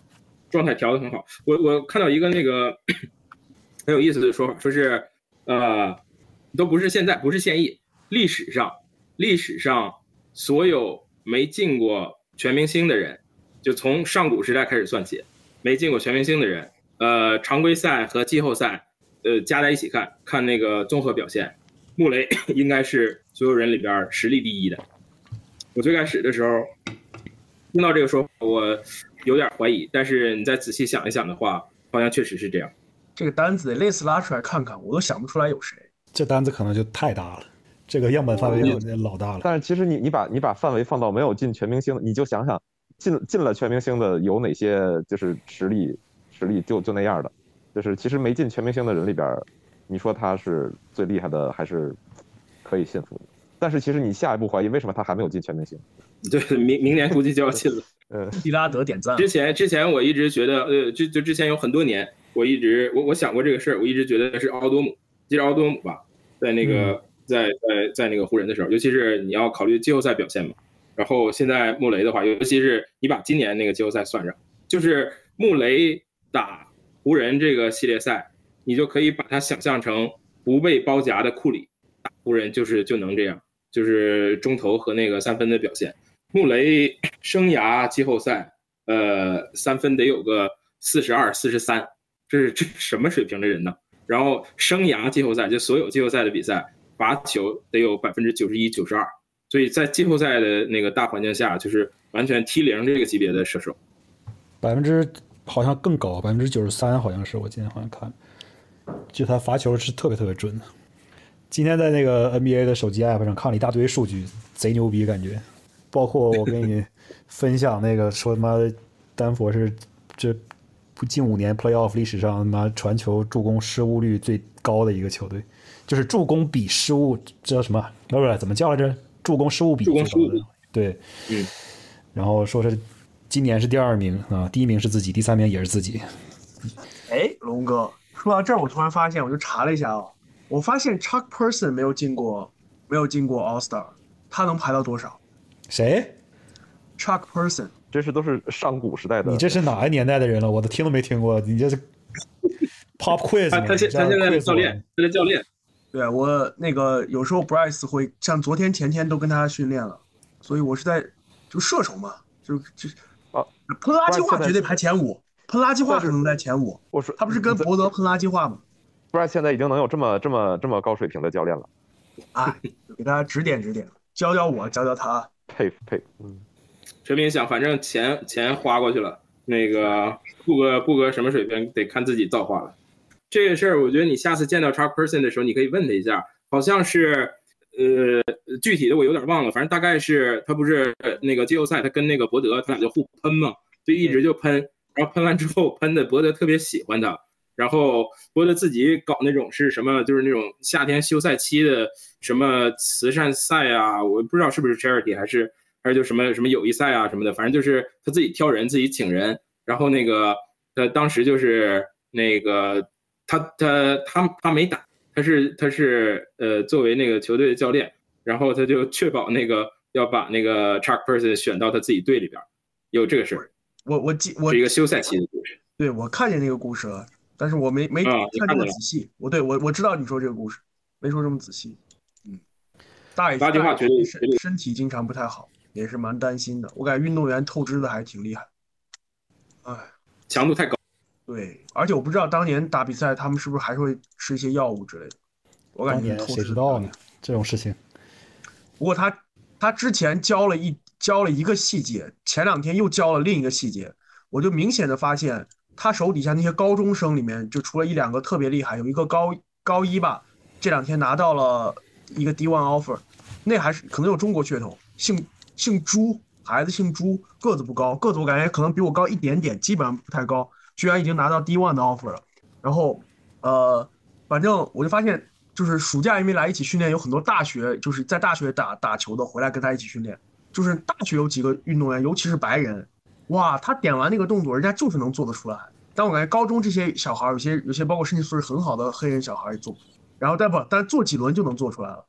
状态调的很好。我我看到一个那个 很有意思的说法，说是呃，都不是现在，不是现役，历史上历史上所有没进过全明星的人，就从上古时代开始算起，没进过全明星的人。呃，常规赛和季后赛，呃，加在一起看看那个综合表现，穆雷 应该是所有人里边实力第一的。我最开始的时候听到这个说法，我有点怀疑，但是你再仔细想一想的话，好像确实是这样。这个单子得类似拉出来看看，我都想不出来有谁。这单子可能就太大了，这个样本范围有点老大了。但是其实你你把你把范围放到没有进全明星，你就想想进进了全明星的有哪些，就是实力实力就就那样的，就是其实没进全明星的人里边，你说他是最厉害的还是可以信服的？但是其实你下一步怀疑为什么他还没有进全明星？对，明明年估计就要进了。呃，利拉德点赞。之前之前我一直觉得，呃，就就之前有很多年，我一直我我想过这个事儿，我一直觉得是奥多姆，记得奥多姆吧，在那个在在在那个湖人的时候，尤其是你要考虑季后赛表现嘛。然后现在穆雷的话，尤其是你把今年那个季后赛算上，就是穆雷打湖人这个系列赛，你就可以把它想象成不被包夹的库里打湖人，就是就能这样，就是中投和那个三分的表现。穆雷生涯季后赛，呃，三分得有个四十二、四十三，这是这什么水平的人呢？然后生涯季后赛就所有季后赛的比赛，罚球得有百分之九十一、九十二，所以在季后赛的那个大环境下，就是完全 T 零这个级别的射手。百分之好像更高，百分之九十三好像是我今天好像看，就他罚球是特别特别准的。今天在那个 NBA 的手机 app 上看了一大堆数据，贼牛逼感觉。包括我给你 分享那个说他妈的丹佛是这近五年 playoff 历史上他妈传球助攻失误率最高的一个球队，就是助攻比失误这叫什么？不是怎么叫来着？助攻失误比助攻失误最高的对，嗯，然后说是今年是第二名啊，第一名是自己，第三名也是自己。哎，龙哥，说到这儿，我突然发现，我就查了一下啊、我发现 Chuck Person 没有进过，没有进过 All Star，他能排到多少谁？？Chuck Person，这是都是上古时代的。你这是哪个年代的人了？我都听都没听过，你这是 pop quiz 他吗他现他现在教练，他是教练，对我那个有时候 Bryce 会像昨天前天都跟他训练了，所以我是在就射手嘛，就就啊，喷垃圾话绝对排前五，喷垃圾话可能在前五，我说他不是跟博德喷垃圾话吗？不然现在已经能有这么这么这么高水平的教练了，啊，给大家指点指点，教教我，教教他。佩服佩服。嗯，陈明想，反正钱钱花过去了，那个布哥布哥什么水平得看自己造化了。这个事儿，我觉得你下次见到 Chuck Person 的时候，你可以问他一下，好像是呃具体的我有点忘了，反正大概是他不是呃那个季后赛，他跟那个博德他俩就互喷嘛，就一直就喷，然后喷完之后喷的博德特别喜欢他，然后博德自己搞那种是什么，就是那种夏天休赛期的什么慈善赛啊，我不知道是不是 charity 还是还是就什么什么友谊赛啊什么的，反正就是他自己挑人，自己请人，然后那个他当时就是那个他他他他没打，他是他是呃作为那个球队的教练，然后他就确保那个要把那个 Chuck Person 选到他自己队里边，有这个事儿，我我记我是一个休赛期的故事。对我看见那个故事了，但是我没没看这么仔细。我对我我知道你说这个故事，没说这么仔细。嗯，大爷垃圾话绝对绝身对身体经常不太好，也是蛮担心的。我感觉运动员透支的还挺厉害。哎，强度太高，对，而且我不知道当年打比赛他们是不是还是会吃一些药物之类的。我感觉谁知道呢？这种事情，不过他他之前教了一教了一个细节，前两天又教了另一个细节，我就明显的发现他手底下那些高中生里面，就除了一两个特别厉害，有一个高高一吧，这两天拿到了一个 D one offer，那还是可能有中国血统，姓姓朱，孩子姓朱，个子不高，个子我感觉可能比我高一点点，基本上不太高，居然已经拿到 D one 的 offer 了。然后呃，反正我就发现，就是暑假因为来一起训练，有很多大学就是在大学打打球的回来跟他一起训练，就是大学有几个运动员，尤其是白人，哇，他点完那个动作，人家就是能做得出来。但我感觉高中这些小孩，有些有些包括身体素质很好的黑人小孩也做，然后但不，但做几轮就能做出来了。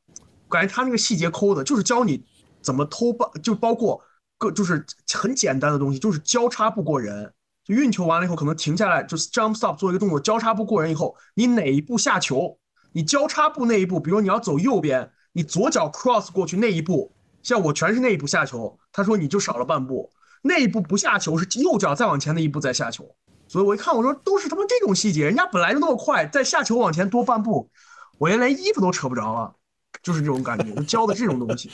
感觉他那个细节抠的，就是教你怎么偷棒，就包括个就是很简单的东西，就是交叉不过人。就运球完了以后，可能停下来，就是 jump stop 做一个动作，交叉步过人以后，你哪一步下球，你交叉步那一步，比如你要走右边，你左脚 cross 过去那一步，像我全是那一步下球，他说你就少了半步，那一步不下球是右脚再往前那一步再下球，所以我一看我说都是他妈这种细节，人家本来就那么快，再下球往前多半步，我连连衣服都扯不着了，就是这种感觉，就教的这种东西，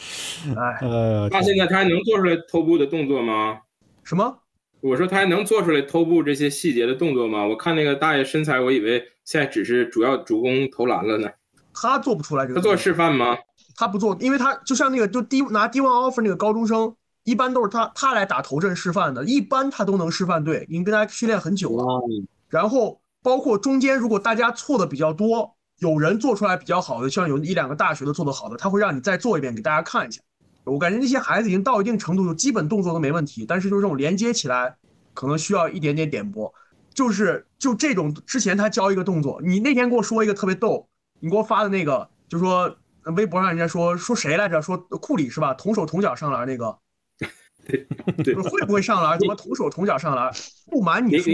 哎，呃，那现在他还能做出来偷步的动作吗？什么？我说他还能做出来偷步这些细节的动作吗？我看那个大爷身材，我以为现在只是主要主攻投篮了呢。他做不出来这个他做，示范吗？他不做，因为他就像那个就 D 拿 D one offer 那个高中生，一般都是他他来打头阵示范的，一般他都能示范对，已经跟他训练很久了。然后包括中间如果大家错的比较多，有人做出来比较好的，像有一两个大学的做的好的，他会让你再做一遍给大家看一下。我感觉那些孩子已经到一定程度，就基本动作都没问题，但是就是这种连接起来，可能需要一点点点拨。就是就这种之前他教一个动作，你那天给我说一个特别逗，你给我发的那个，就说呃微博上人家说说谁来着？说库里是吧？同手同脚上篮那个，对对会不会上篮？怎么同手同脚上篮？不瞒你说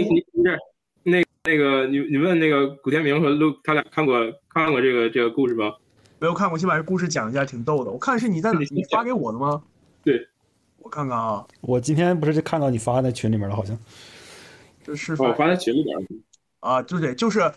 那那个你你问那个古天明和陆他俩看过看过这个这个故事吗？没有看过，先把这故事讲一下，挺逗的。我看是你在哪？你发给我的吗？对，我看看啊，我今天不是就看到你发在群里面了，好像这是哦，我发在群里面。啊，对对，就是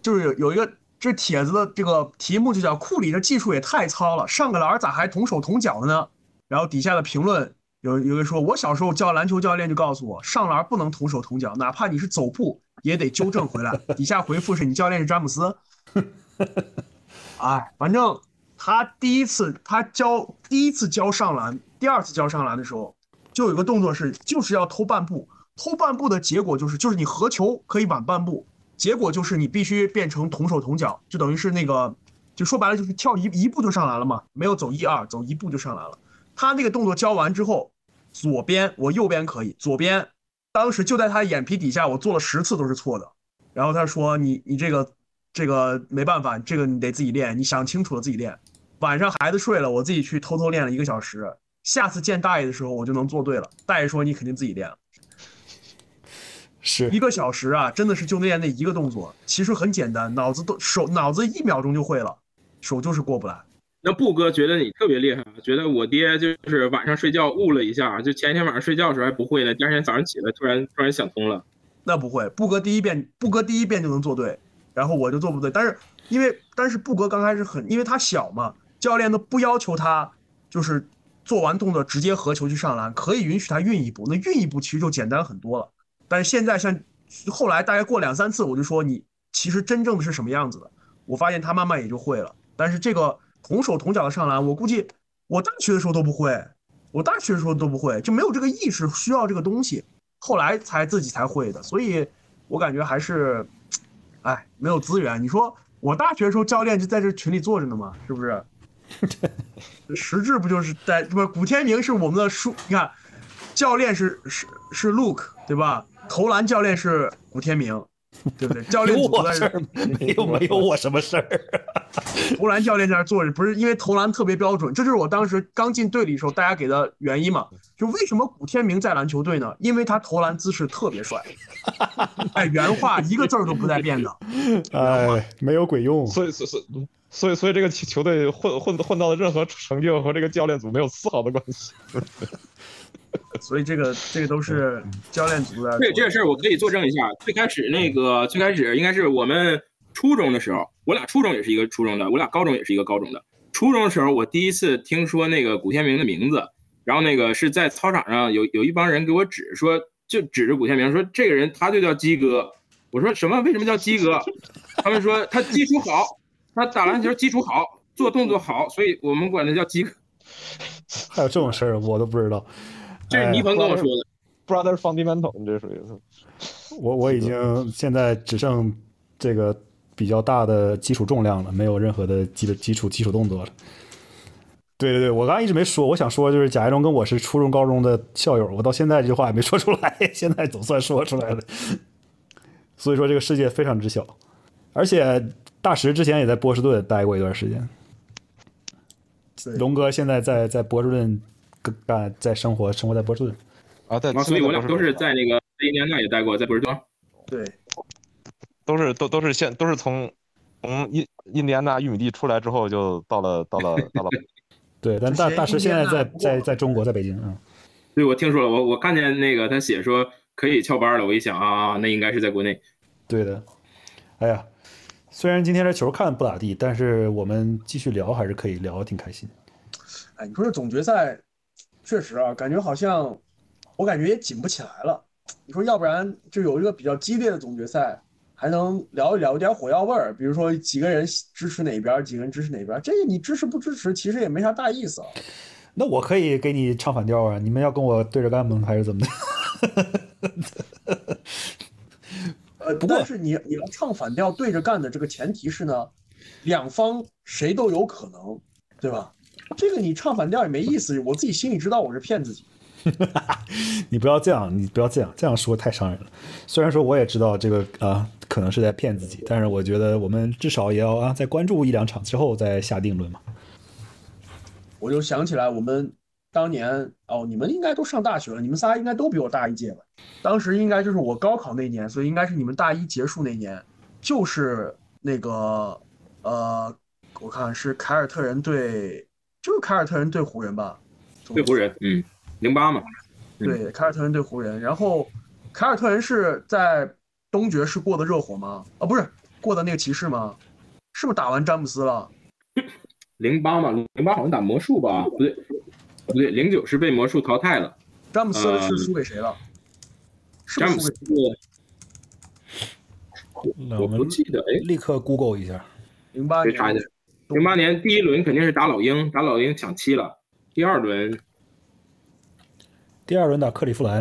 就是有有一个这帖子的这个题目就叫“库里的技术也太糙了，上个篮咋还同手同脚的呢？”然后底下的评论有有人说：“我小时候教篮球教练就告诉我，上篮不能同手同脚，哪怕你是走步也得纠正回来。”底下回复是你教练是詹姆斯。哎，反正他第一次他教第一次教上篮，第二次教上篮的时候，就有个动作是就是要偷半步，偷半步的结果就是就是你合球可以晚半步，结果就是你必须变成同手同脚，就等于是那个就说白了就是跳一一步就上篮了嘛，没有走一二，走一步就上篮了。他那个动作教完之后，左边我右边可以，左边当时就在他眼皮底下，我做了十次都是错的。然后他说你你这个这个没办法，这个你得自己练，你想清楚了自己练。晚上孩子睡了，我自己去偷偷练了一个小时。下次见大爷的时候，我就能做对了。大爷说你肯定自己练了。是一个小时啊，真的是就练那一个动作，其实很简单，脑子都手脑子一秒钟就会了，手就是过不来。那布哥觉得你特别厉害，觉得我爹就是晚上睡觉悟了一下，就前一天晚上睡觉的时候还不会呢，第二天早上起来突然突然想通了。那不会，布哥第一遍，布哥第一遍就能做对，然后我就做不对。但是因为，但是布哥刚开始很，因为他小嘛，教练都不要求他就是做完动作直接合球去上篮，可以允许他运一步，那运一步其实就简单很多了。但是现在像后来大概过两三次，我就说你其实真正的是什么样子的，我发现他慢慢也就会了。但是这个同手同脚的上篮，我估计我大学的时候都不会，我大学的时候都不会，就没有这个意识需要这个东西。后来才自己才会的，所以我感觉还是，哎，没有资源。你说我大学的时候教练就在这群里坐着呢嘛，是不是？实质不就是在不是？古天明是我们的书，你看，教练是是是 Luke 对吧？投篮教练是古天明，对不对？教练有组在这我事儿，没有没有我什么事儿。投篮教练在那坐着，不是因为投篮特别标准，这就是我当时刚进队里的时候大家给的原因嘛。就为什么古天明在篮球队呢？因为他投篮姿势特别帅。哎，原话一个字儿都不带变的。哎，没有鬼用。所以所以所以所以这个球球队混混混到的任何成就和这个教练组没有丝毫的关系。所以这个这个都是教练组的。对这个事儿，我可以作证一下。最开始那个最开始应该是我们初中的时候，我俩初中也是一个初中的，我俩高中也是一个高中的。初中的时候，我第一次听说那个古天明的名字，然后那个是在操场上有有一帮人给我指说，就指着古天明说这个人他就叫鸡哥。我说什么？为什么叫鸡哥？他们说他基础好，他打篮球基础好，做动作好，所以我们管他叫鸡哥。还有这种事儿，我都不知道。这是倪鹏跟我说的。Brother fundamental，你这属于我我已经现在只剩这个比较大的基础重量了，没有任何的基基础基础动作了。对对对，我刚刚一直没说，我想说就是贾一龙跟我是初中高中的校友，我到现在这句话也没说出来，现在总算说出来了。所以说这个世界非常之小，而且大石之前也在波士顿待过一段时间。龙哥现在在在波士顿干在生活生活在波士顿。啊，在啊，所以我俩都是在那个印第安纳也待过，在波士顿。对，都是都都是现都是从从印印第安纳玉米地出来之后就到了到了到了 对，但大大师现在在在在中国，在北京啊。对，我听说了，我我看见那个他写说可以翘班了，我一想啊，那应该是在国内。对的，哎呀，虽然今天这球看不咋地，但是我们继续聊还是可以聊，挺开心。哎，你说这总决赛，确实啊，感觉好像我感觉也紧不起来了。你说要不然就有一个比较激烈的总决赛，还能聊一聊，有点火药味儿。比如说几个人支持哪边，几个人支持哪边，这个你支持不支持，其实也没啥大意思啊。那我可以给你唱反调啊！你们要跟我对着干吗？还是怎么的？呃，不过是你你要唱反调对着干的这个前提是呢，两方谁都有可能，对吧？这个你唱反调也没意思，我自己心里知道我是骗自己。你不要这样，你不要这样，这样说太伤人了。虽然说我也知道这个啊，可能是在骗自己，但是我觉得我们至少也要啊，在关注一两场之后再下定论嘛。我就想起来，我们当年哦，你们应该都上大学了，你们仨应该都比我大一届吧？当时应该就是我高考那年，所以应该是你们大一结束那年，就是那个呃，我看是凯尔特人对，就是凯尔特人对湖人吧？对湖人，嗯，零八嘛。对，凯尔特人对湖人，然后凯尔特人是在东决是过的热火吗？啊，不是过的那个骑士吗？是不是打完詹姆斯了？零八嘛，零八好像打魔术吧？不对，不对，零九是被魔术淘汰了。詹姆斯是输给谁了？詹姆斯，我不记得，哎，立刻 Google 一下。零八年，零八年第一轮肯定是打老鹰，打老鹰抢七了。第二轮，第二轮打克利夫兰。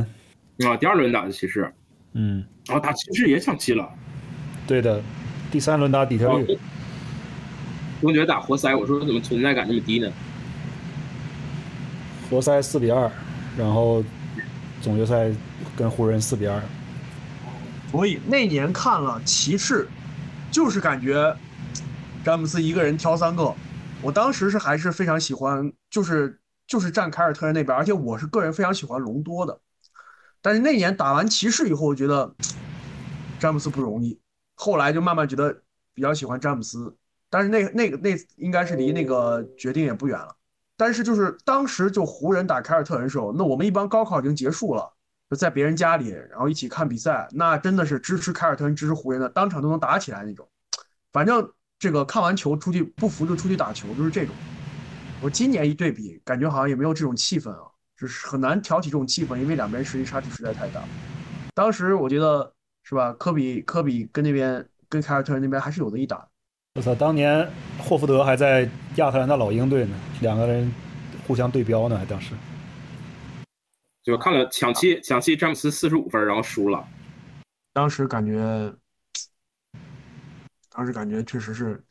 啊，第二轮打的骑士。嗯。哦，打骑士也抢七了。对的，第三轮打底特律。东决打活塞，我说怎么存在感那么低呢？活塞四比二，然后总决赛跟湖人四比二。所以那年看了骑士，就是感觉詹姆斯一个人挑三个。我当时是还是非常喜欢，就是就是站凯尔特人那边，而且我是个人非常喜欢隆多的。但是那年打完骑士以后，我觉得詹姆斯不容易。后来就慢慢觉得比较喜欢詹姆斯。但是那那个那应该是离那个决定也不远了。但是就是当时就湖人打凯尔特人的时候，那我们一帮高考已经结束了，就在别人家里，然后一起看比赛，那真的是支持凯尔特人、支持湖人的，当场都能打起来那种。反正这个看完球出去不服就出去打球，就是这种。我今年一对比，感觉好像也没有这种气氛啊，就是很难挑起这种气氛，因为两边实力差距实在太大。当时我觉得是吧，科比科比跟那边跟凯尔特人那边还是有的一打。我操！当年霍福德还在亚特兰大老鹰队呢，两个人互相对标呢，还当时。就看了抢七，抢七，詹姆斯四十五分，然后输了。当时感觉，当时感觉确实是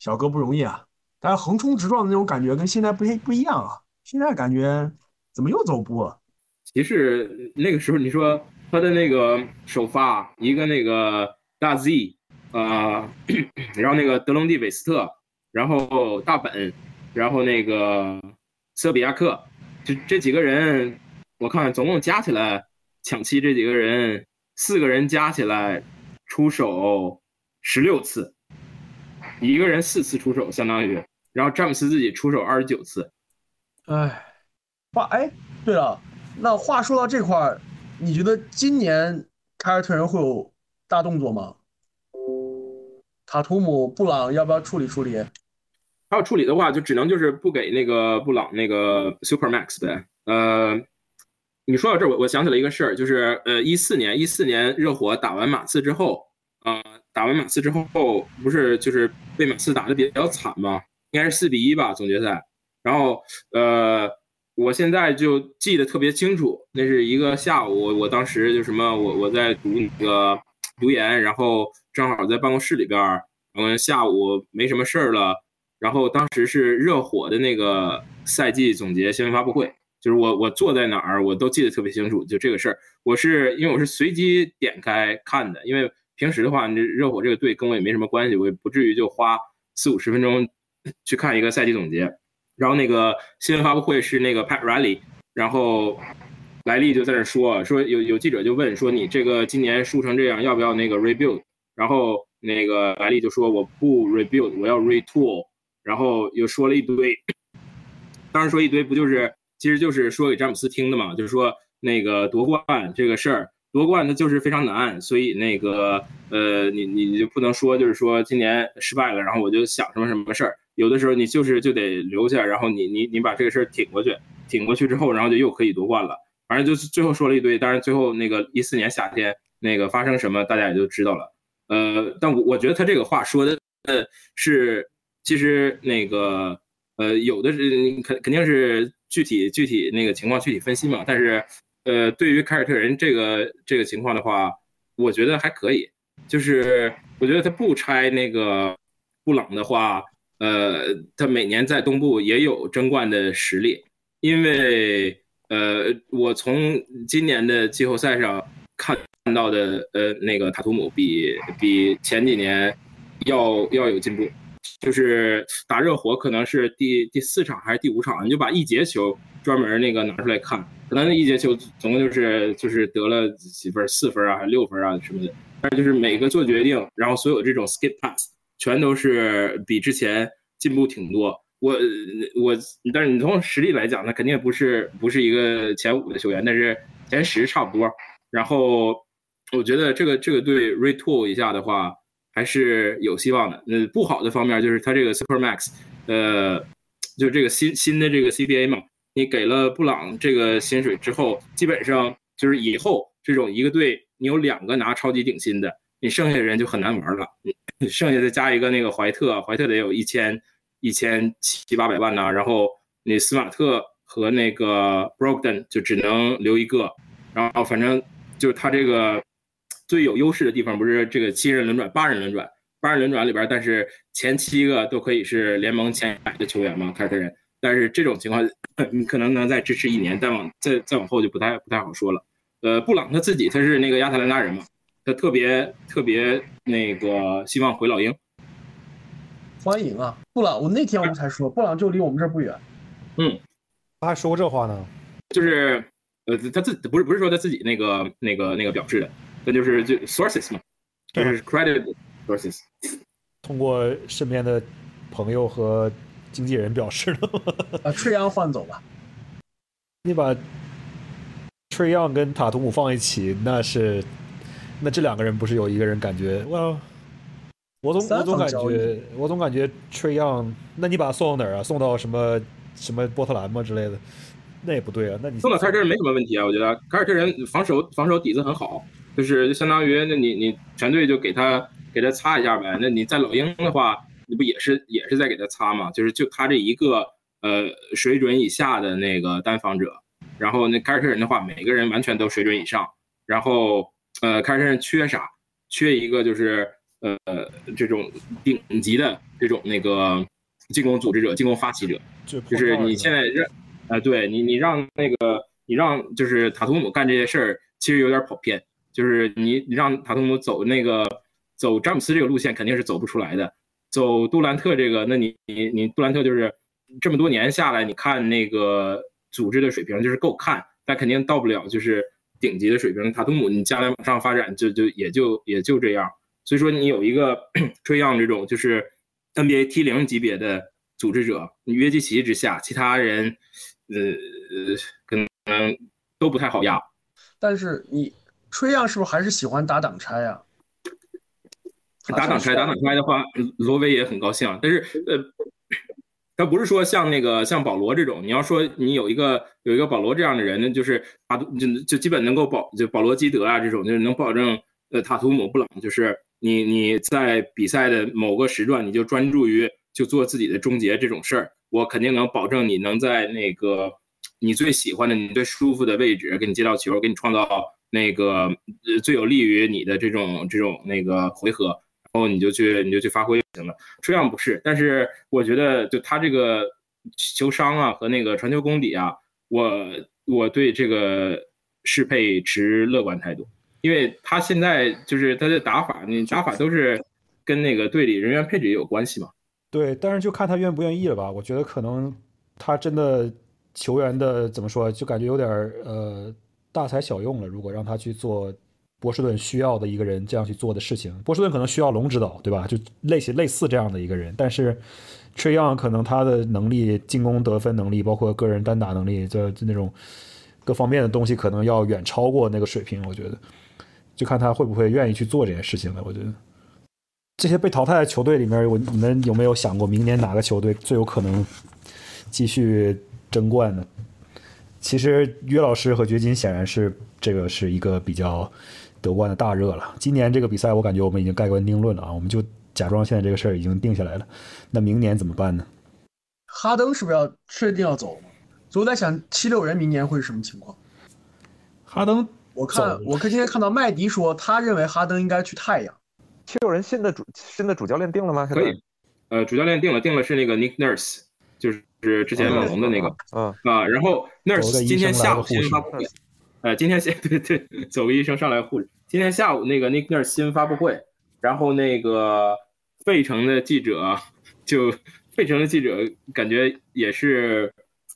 小哥不容易啊！但是横冲直撞的那种感觉跟现在不不一样啊！现在感觉怎么又走步了？骑士那个时候，你说他的那个首发一个那个大 Z。啊，然后那个德隆蒂韦斯特，然后大本，然后那个瑟比亚克，就这几个人，我看总共加起来抢七这几个人，四个人加起来出手十六次，一个人四次出手相当于，然后詹姆斯自己出手二十九次。哎，话哎，对了，那话说到这块儿，你觉得今年凯尔特人会有大动作吗？塔图姆、布朗要不要处理处理？他要处理的话，就只能就是不给那个布朗那个 Super Max 呗。呃，你说到这儿，我我想起了一个事儿，就是呃，一四年一四年热火打完马刺之后，呃，打完马刺之后不是就是被马刺打的比较惨吗？应该是四比一吧总决赛。然后呃，我现在就记得特别清楚，那是一个下午，我当时就什么，我我在读那个读研，然后。正好在办公室里边儿，嗯，下午没什么事儿了，然后当时是热火的那个赛季总结新闻发布会，就是我我坐在哪儿我都记得特别清楚，就这个事儿，我是因为我是随机点开看的，因为平时的话，你热火这个队跟我也没什么关系，我也不至于就花四五十分钟去看一个赛季总结。然后那个新闻发布会是那个 Pat Riley，然后莱利就在那说说有有记者就问说你这个今年输成这样，要不要那个 rebuild？然后那个莱利就说我不 rebuild，我要 retool，然后又说了一堆，当时说一堆不就是，其实就是说给詹姆斯听的嘛，就是说那个夺冠这个事儿，夺冠它就是非常难，所以那个呃你你你就不能说就是说今年失败了，然后我就想什么什么事儿，有的时候你就是就得留下，然后你你你把这个事儿挺过去，挺过去之后，然后就又可以夺冠了。反正就是最后说了一堆，当然最后那个一四年夏天那个发生什么，大家也就知道了。呃，但我我觉得他这个话说的呃是其实那个呃有的是肯肯定是具体具体那个情况具体分析嘛，但是呃对于凯尔特人这个这个情况的话，我觉得还可以，就是我觉得他不拆那个布朗的话，呃，他每年在东部也有争冠的实力，因为呃我从今年的季后赛上看。看到的呃那个塔图姆比比前几年要要有进步，就是打热火可能是第第四场还是第五场，你就把一节球专门那个拿出来看，可能那一节球总共就是就是得了几分四分啊还是六分啊什么的，但是就是每个做决定，然后所有这种 skip pass 全都是比之前进步挺多。我我但是你从实力来讲，那肯定不是不是一个前五的球员，但是前十差不多，然后。我觉得这个这个对 retool 一下的话还是有希望的。嗯，不好的方面就是他这个 super max，呃，就这个新新的这个 CBA 嘛，你给了布朗这个薪水之后，基本上就是以后这种一个队你有两个拿超级顶薪的，你剩下的人就很难玩了。你剩下再加一个那个怀特，怀特得有一千一千七八百万呢，然后你斯马特和那个 Brogdon 就只能留一个，然后反正就是他这个。最有优势的地方不是这个七人轮转、八人轮转、八人轮转里边，但是前七个都可以是联盟前百的球员嘛，凯尔特人。但是这种情况，你可能能再支持一年，再往再再往后就不太不太好说了。呃，布朗他自己他是那个亚特兰大人嘛，他特别特别那个希望回老鹰。欢迎啊，布朗！我那天我们才说，布朗就离我们这儿不远。嗯，他还说过这话呢，就是呃，他自不是不是说他自己那个那个那个表示的。那就是就 sources 嘛，就是 credit sources。通过身边的朋友和经纪人表示的。把 Trey Young 换走吧。你把 Trey Young 跟塔图姆放一起，那是那这两个人不是有一个人感觉哇？我总我总感觉我总感觉 Trey Young，那你把他送到哪儿啊？送到什么什么波特兰吗之类的？那也不对啊。那你送到凯尔特人没什么问题啊，我觉得凯尔特人防守防守底子很好。就是就相当于，那你你全队就给他给他擦一下呗。那你在老鹰的话，你不也是也是在给他擦吗？就是就他这一个呃水准以下的那个单防者，然后那凯尔特人的话，每个人完全都水准以上。然后呃凯尔特人缺啥？缺一个就是呃这种顶级的这种那个进攻组织者、进攻发起者。就是你现在让啊，对你你让那个你让就是塔图姆干这些事儿，其实有点跑偏。就是你你让塔图姆走那个走詹姆斯这个路线肯定是走不出来的，走杜兰特这个，那你你你杜兰特就是这么多年下来，你看那个组织的水平就是够看，但肯定到不了就是顶级的水平。塔图姆你将来往上发展就就也就也就这样。所以说你有一个 吹样这种就是 NBA T 零级别的组织者，你约基奇之下，其他人呃呃可能都不太好压。但是你。吹样是不是还是喜欢打挡拆呀？打挡拆，打挡拆的话，罗威也很高兴。但是，呃，他不是说像那个像保罗这种，你要说你有一个有一个保罗这样的人，呢就是塔就就基本能够保就保罗基德啊这种，就是能保证呃塔图姆布朗，就是你你在比赛的某个时段，你就专注于就做自己的终结这种事儿，我肯定能保证你能在那个你最喜欢的、你最舒服的位置给你接到球，给你创造。那个最有利于你的这种这种那个回合，后你就去你就去发挥就行了。这样不是，但是我觉得就他这个球商啊和那个传球功底啊，我我对这个适配持乐观态度，因为他现在就是他的打法，你打法都是跟那个队里人员配置也有关系嘛。对，但是就看他愿不愿意了吧。我觉得可能他真的球员的怎么说，就感觉有点呃。大材小用了。如果让他去做波士顿需要的一个人这样去做的事情，波士顿可能需要龙指导，对吧？就类似类似这样的一个人。但是，Trey Young 可能他的能力、进攻得分能力，包括个人单打能力，就就那种各方面的东西，可能要远超过那个水平。我觉得，就看他会不会愿意去做这件事情了。我觉得，这些被淘汰的球队里面，我你们有没有想过，明年哪个球队最有可能继续争冠呢？其实约老师和掘金显然是这个是一个比较得冠的大热了。今年这个比赛，我感觉我们已经盖棺定论了啊，我们就假装现在这个事儿已经定下来了。那明年怎么办呢？哈登是不是要确定要走？所以我在想，七六人明年会是什么情况？哈登，我看我看今天看到麦迪说，他认为哈登应该去太阳。七六人新的主新的主教练定了吗？可以，呃，主教练定了，定了是那个 Nick Nurse，就是之前猛龙的那个，嗯啊，然后 Nurse 今天下午新闻发布会，呃，今天先 对对，走个医生上来护士。今天下午那个 Nick Nurse 新闻发布会，然后那个费城的记者就费城的记者感觉也是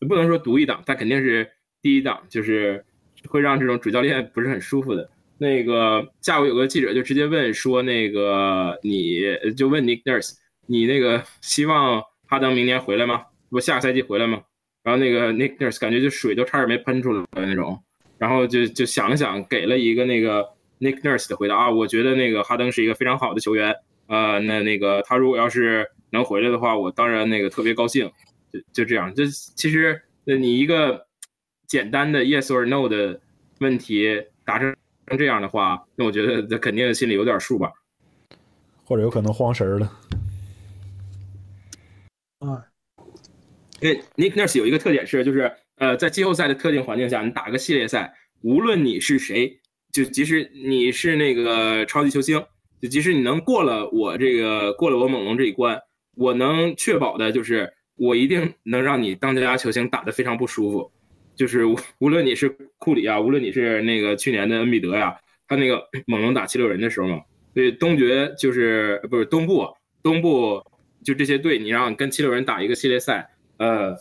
不能说独一档，他肯定是第一档，就是会让这种主教练不是很舒服的。那个下午有个记者就直接问说：“那个你就问 Nick Nurse，你那个希望哈登明年回来吗？不，下个赛季回来吗？”然后那个 Nick Nurse 感觉就水都差点没喷出来那种，然后就就想了想，给了一个那个 Nick Nurse 的回答啊，我觉得那个哈登是一个非常好的球员，呃，那那个他如果要是能回来的话，我当然那个特别高兴，就就这样。就其实那你一个简单的 yes or no 的问题达成。这样的话，那我觉得他肯定心里有点数吧，或者有可能慌神了。啊，因为 Nick Nurse 有一个特点是，就是呃，在季后赛的特定环境下，你打个系列赛，无论你是谁，就即使你是那个超级球星，就即使你能过了我这个过了我猛龙这一关，我能确保的就是我一定能让你当家球星打得非常不舒服。就是无论你是库里啊，无论你是那个去年的恩比德呀，他那个 猛龙打七六人的时候嘛，所以东决就是不是东部，东部就这些队，你让跟七六人打一个系列赛，呃，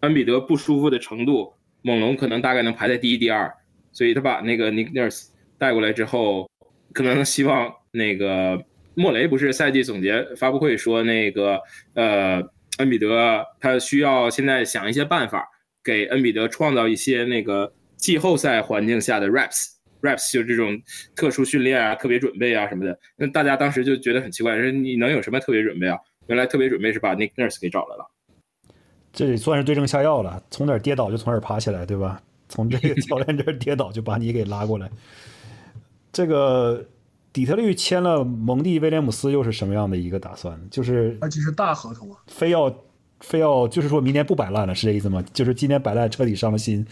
恩比德不舒服的程度，猛龙可能大概能排在第一、第二，所以他把那个 Nick Nurse 带过来之后，可能希望那个莫雷不是赛季总结发布会说那个呃恩比德他需要现在想一些办法。给恩比德创造一些那个季后赛环境下的 reps，reps 就这种特殊训练啊、特别准备啊什么的。那大家当时就觉得很奇怪，说你能有什么特别准备啊？原来特别准备是把 Nick Nurse 给找来了。这也算是对症下药了，从哪儿跌倒就从哪儿爬起来，对吧？从这个 教练这儿跌倒就把你给拉过来。这个底特律签了蒙蒂威廉姆斯，又是什么样的一个打算？就是而且是大合同啊，非要。非要就是说明年不摆烂了，是这意思吗？就是今年摆烂彻底伤了心，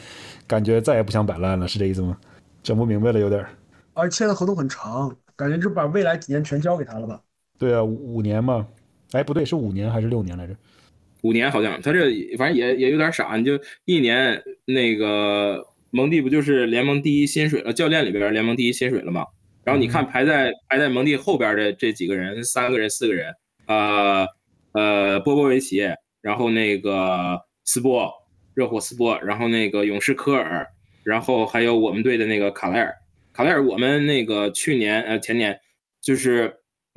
感觉再也不想摆烂了，是这意思吗？整不明白了，有点。而签的合同很长，感觉就把未来几年全交给他了吧？对啊，五年嘛。哎，不对，是五年还是六年来着？五年好像，他这反正也也有点傻，你就一年那个蒙蒂不就是联盟第一薪水了？教练里边联盟第一薪水了嘛？然后你看排在排在蒙蒂后边的这几个人，三个人四个人，呃呃，波波维奇。然后那个斯波，热火斯波，然后那个勇士科尔，然后还有我们队的那个卡莱尔，卡莱尔，我们那个去年呃前年就是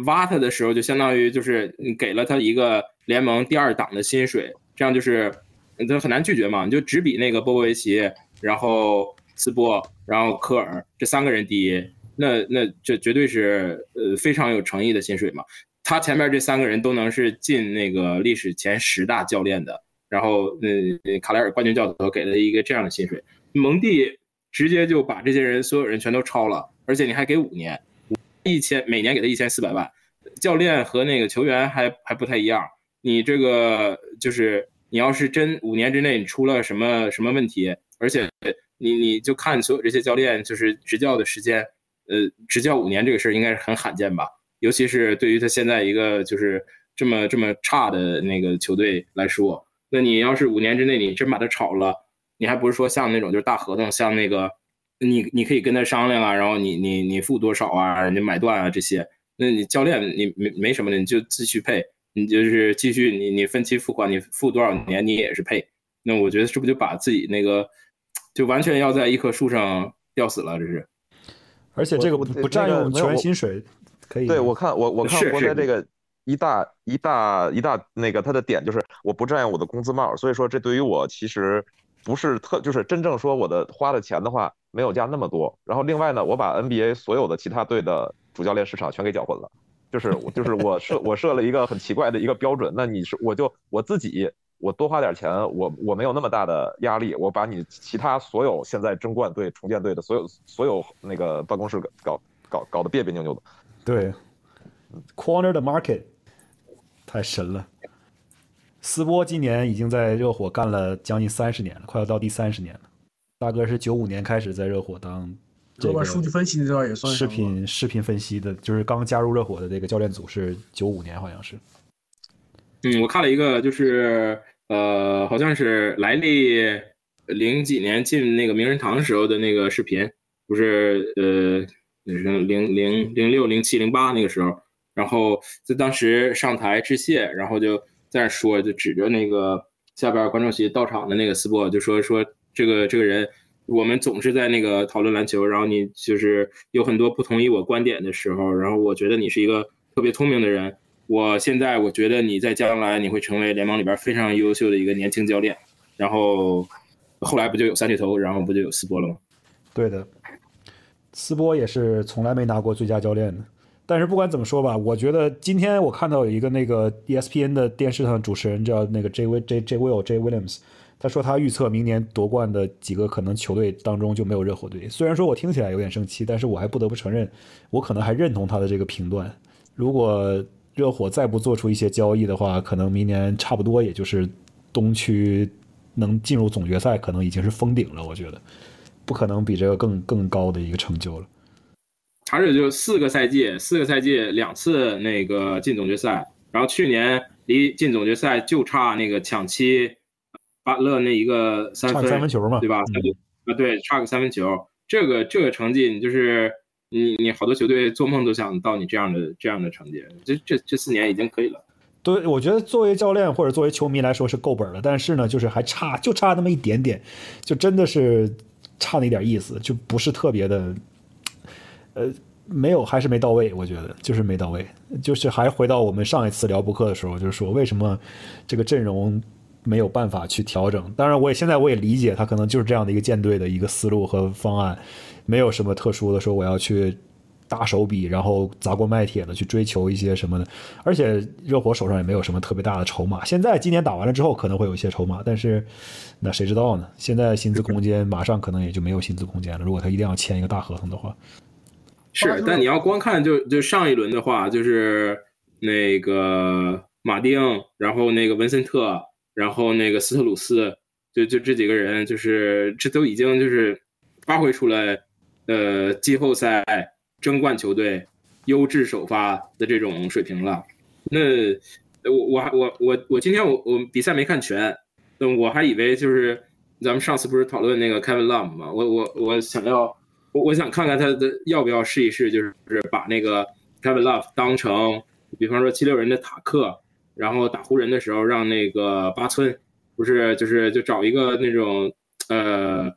挖他的时候，就相当于就是给了他一个联盟第二档的薪水，这样就是他很难拒绝嘛，你就只比那个波波维奇，然后斯波，然后科尔这三个人第一，那那这绝对是呃非常有诚意的薪水嘛。他前面这三个人都能是进那个历史前十大教练的，然后呃，卡莱尔冠军教头给了一个这样的薪水，蒙蒂直接就把这些人所有人全都超了，而且你还给五年，一千每年给他一千四百万，教练和那个球员还还不太一样，你这个就是你要是真五年之内你出了什么什么问题，而且你你就看所有这些教练就是执教的时间，呃，执教五年这个事儿应该是很罕见吧。尤其是对于他现在一个就是这么这么差的那个球队来说，那你要是五年之内你真把他炒了，你还不是说像那种就是大合同，像那个你你可以跟他商量啊，然后你你你付多少啊，你买断啊这些，那你教练你没没什么的，你就继续配，你就是继续你你分期付款，你付多少年你也是配。那我觉得是不是就把自己那个就完全要在一棵树上吊死了？这是，而且这个不不占用球员薪水。可以，对我看我我看博德这个一大一大一大那个他的点就是我不占用我的工资帽，所以说这对于我其实不是特就是真正说我的花的钱的话没有加那么多。然后另外呢，我把 NBA 所有的其他队的主教练市场全给搅混了，就是我就是我设我设了一个很奇怪的一个标准，那你是我就我自己我多花点钱，我我没有那么大的压力，我把你其他所有现在争冠队、重建队的所有所有那个办公室搞搞搞得别别扭扭的。对，corner the market，太神了。斯波今年已经在热火干了将近三十年了，快要到第三十年了。大哥是九五年开始在热火当这个数据分析这块也算视频视频分析的，就是刚加入热火的这个教练组是九五年，好像是。嗯，我看了一个，就是呃，好像是莱利零几年进那个名人堂时候的那个视频，不是呃，零零零零六零七零八那个时候，然后在当时上台致谢，然后就在那说，就指着那个下边观众席到场的那个斯波，就说说这个这个人，我们总是在那个讨论篮球，然后你就是有很多不同意我观点的时候，然后我觉得你是一个特别聪明的人。我现在我觉得你在将来你会成为联盟里边非常优秀的一个年轻教练，然后后来不就有三巨头，然后不就有斯波了吗？对的，斯波也是从来没拿过最佳教练的。但是不管怎么说吧，我觉得今天我看到有一个那个 ESPN 的电视上的主持人叫那个 J W J J Will J Williams，他说他预测明年夺冠的几个可能球队当中就没有热火队。虽然说我听起来有点生气，但是我还不得不承认，我可能还认同他的这个评断。如果热火再不做出一些交易的话，可能明年差不多也就是东区能进入总决赛，可能已经是封顶了。我觉得不可能比这个更更高的一个成就了。而且就四个赛季，四个赛季两次那个进总决赛，然后去年离进总决赛就差那个抢七巴勒那一个三差分，个三分球嘛对吧？嗯啊，对，差个三分球，这个这个成绩，你就是你你好多球队做梦都想到你这样的这样的成绩，这这这四年已经可以了。对，我觉得作为教练或者作为球迷来说是够本了，但是呢，就是还差就差那么一点点，就真的是差那一点意思，就不是特别的，呃，没有还是没到位，我觉得就是没到位，就是还回到我们上一次聊博客的时候，就是说为什么这个阵容没有办法去调整。当然，我也现在我也理解他可能就是这样的一个舰队的一个思路和方案，没有什么特殊的说我要去大手笔，然后砸锅卖铁的去追求一些什么的。而且热火手上也没有什么特别大的筹码。现在今年打完了之后可能会有一些筹码，但是那谁知道呢？现在薪资空间马上可能也就没有薪资空间了。如果他一定要签一个大合同的话，是，但你要光看就就上一轮的话，就是那个马丁，然后那个文森特，然后那个斯特鲁斯，就就这几个人，就是这都已经就是发挥出来，呃，季后赛争冠球队优质首发的这种水平了。那我我还我我我今天我我比赛没看全，那我还以为就是咱们上次不是讨论那个 Kevin Love 吗？我我我想要。我我想看看他的要不要试一试，就是把那个 Kevin Love 当成，比方说七六人的塔克，然后打湖人的时候让那个八村，不是就是就找一个那种呃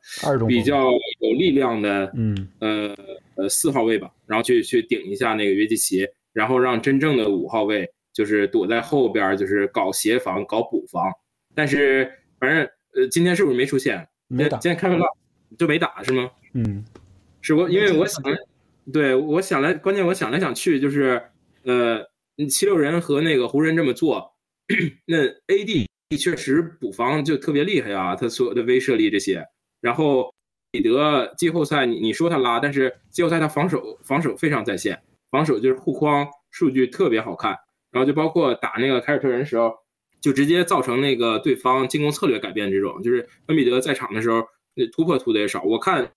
比较有力量的嗯呃呃四号位吧，然后去去顶一下那个约基奇，然后让真正的五号位就是躲在后边，就是搞协防、搞补防。但是反正呃今天是不是没出现？没打今天 Kevin Love 就没打是吗？嗯是我，因为我想，对我想来，关键我想来想去，就是，呃，七六人和那个湖人这么做，那 AD 确实补防就特别厉害啊，他所有的威慑力这些，然后彼得季后赛你你说他拉，但是季后赛他防守防守非常在线，防守就是护框数据特别好看，然后就包括打那个凯尔特人时候，就直接造成那个对方进攻策略改变这种，就是恩比德在场的时候，那突破突的也少，我看。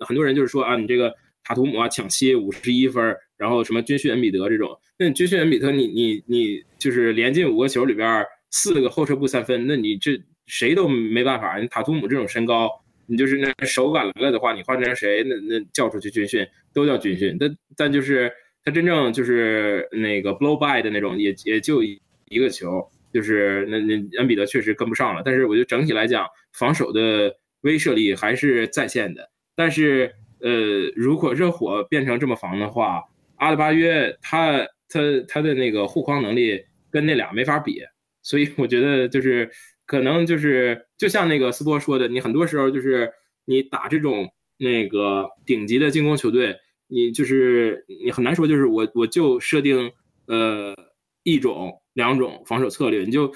很多人就是说啊，你这个塔图姆啊抢七五十一分，然后什么军训恩比德这种，那你军训恩比德你你你就是连进五个球里边四个后撤步三分，那你这谁都没办法。你塔图姆这种身高，你就是那手感来了的话，你换成谁那那叫出去军训都叫军训。但但就是他真正就是那个 blow by 的那种，也也就一个球，就是那那恩比德确实跟不上了。但是我觉得整体来讲，防守的威慑力还是在线的。但是，呃，如果热火变成这么防的话，阿德巴约他他他的那个护框能力跟那俩没法比，所以我觉得就是可能就是就像那个斯波说的，你很多时候就是你打这种那个顶级的进攻球队，你就是你很难说就是我我就设定呃一种两种防守策略，你就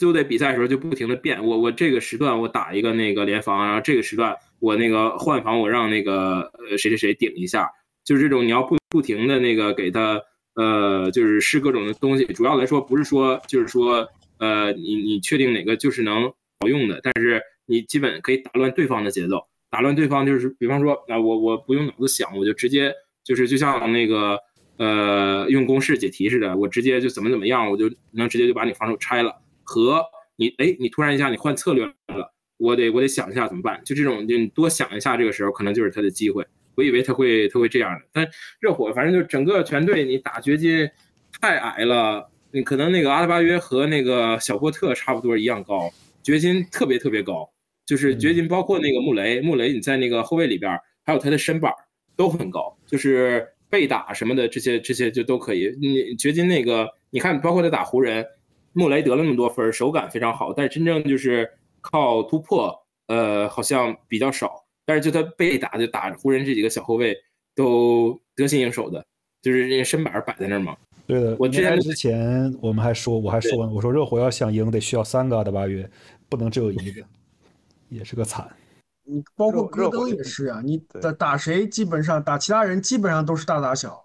就在比赛的时候就不停的变。我我这个时段我打一个那个联防，然后这个时段我那个换防，我让那个呃谁谁谁顶一下，就是这种你要不不停的那个给他呃就是试各种的东西。主要来说不是说就是说呃你你确定哪个就是能好用的，但是你基本可以打乱对方的节奏，打乱对方就是比方说啊我我不用脑子想，我就直接就是就像那个。呃，用公式解题似的，我直接就怎么怎么样，我就能直接就把你防守拆了。和你，哎，你突然一下你换策略了，我得我得想一下怎么办。就这种，就你多想一下，这个时候可能就是他的机会。我以为他会他会这样的，但热火反正就整个全队，你打掘金太矮了，你可能那个阿德巴约和那个小波特差不多一样高，掘金特别特别高，就是掘金包括那个穆雷，穆雷你在那个后卫里边，还有他的身板都很高，就是。被打什么的这些这些就都可以。你掘金那个，你看，包括他打湖人，穆雷得了那么多分，手感非常好，但是真正就是靠突破，呃，好像比较少。但是就他被打，就打湖人这几个小后卫都得心应手的，就是人家身板摆在那儿嘛。对的，我之前之前我们还说，我还说，我说热火要想赢得需要三个阿德巴约，不能只有一个，也是个惨。你包括戈登也是啊，你打打谁基本上打其他人基本上都是大打小。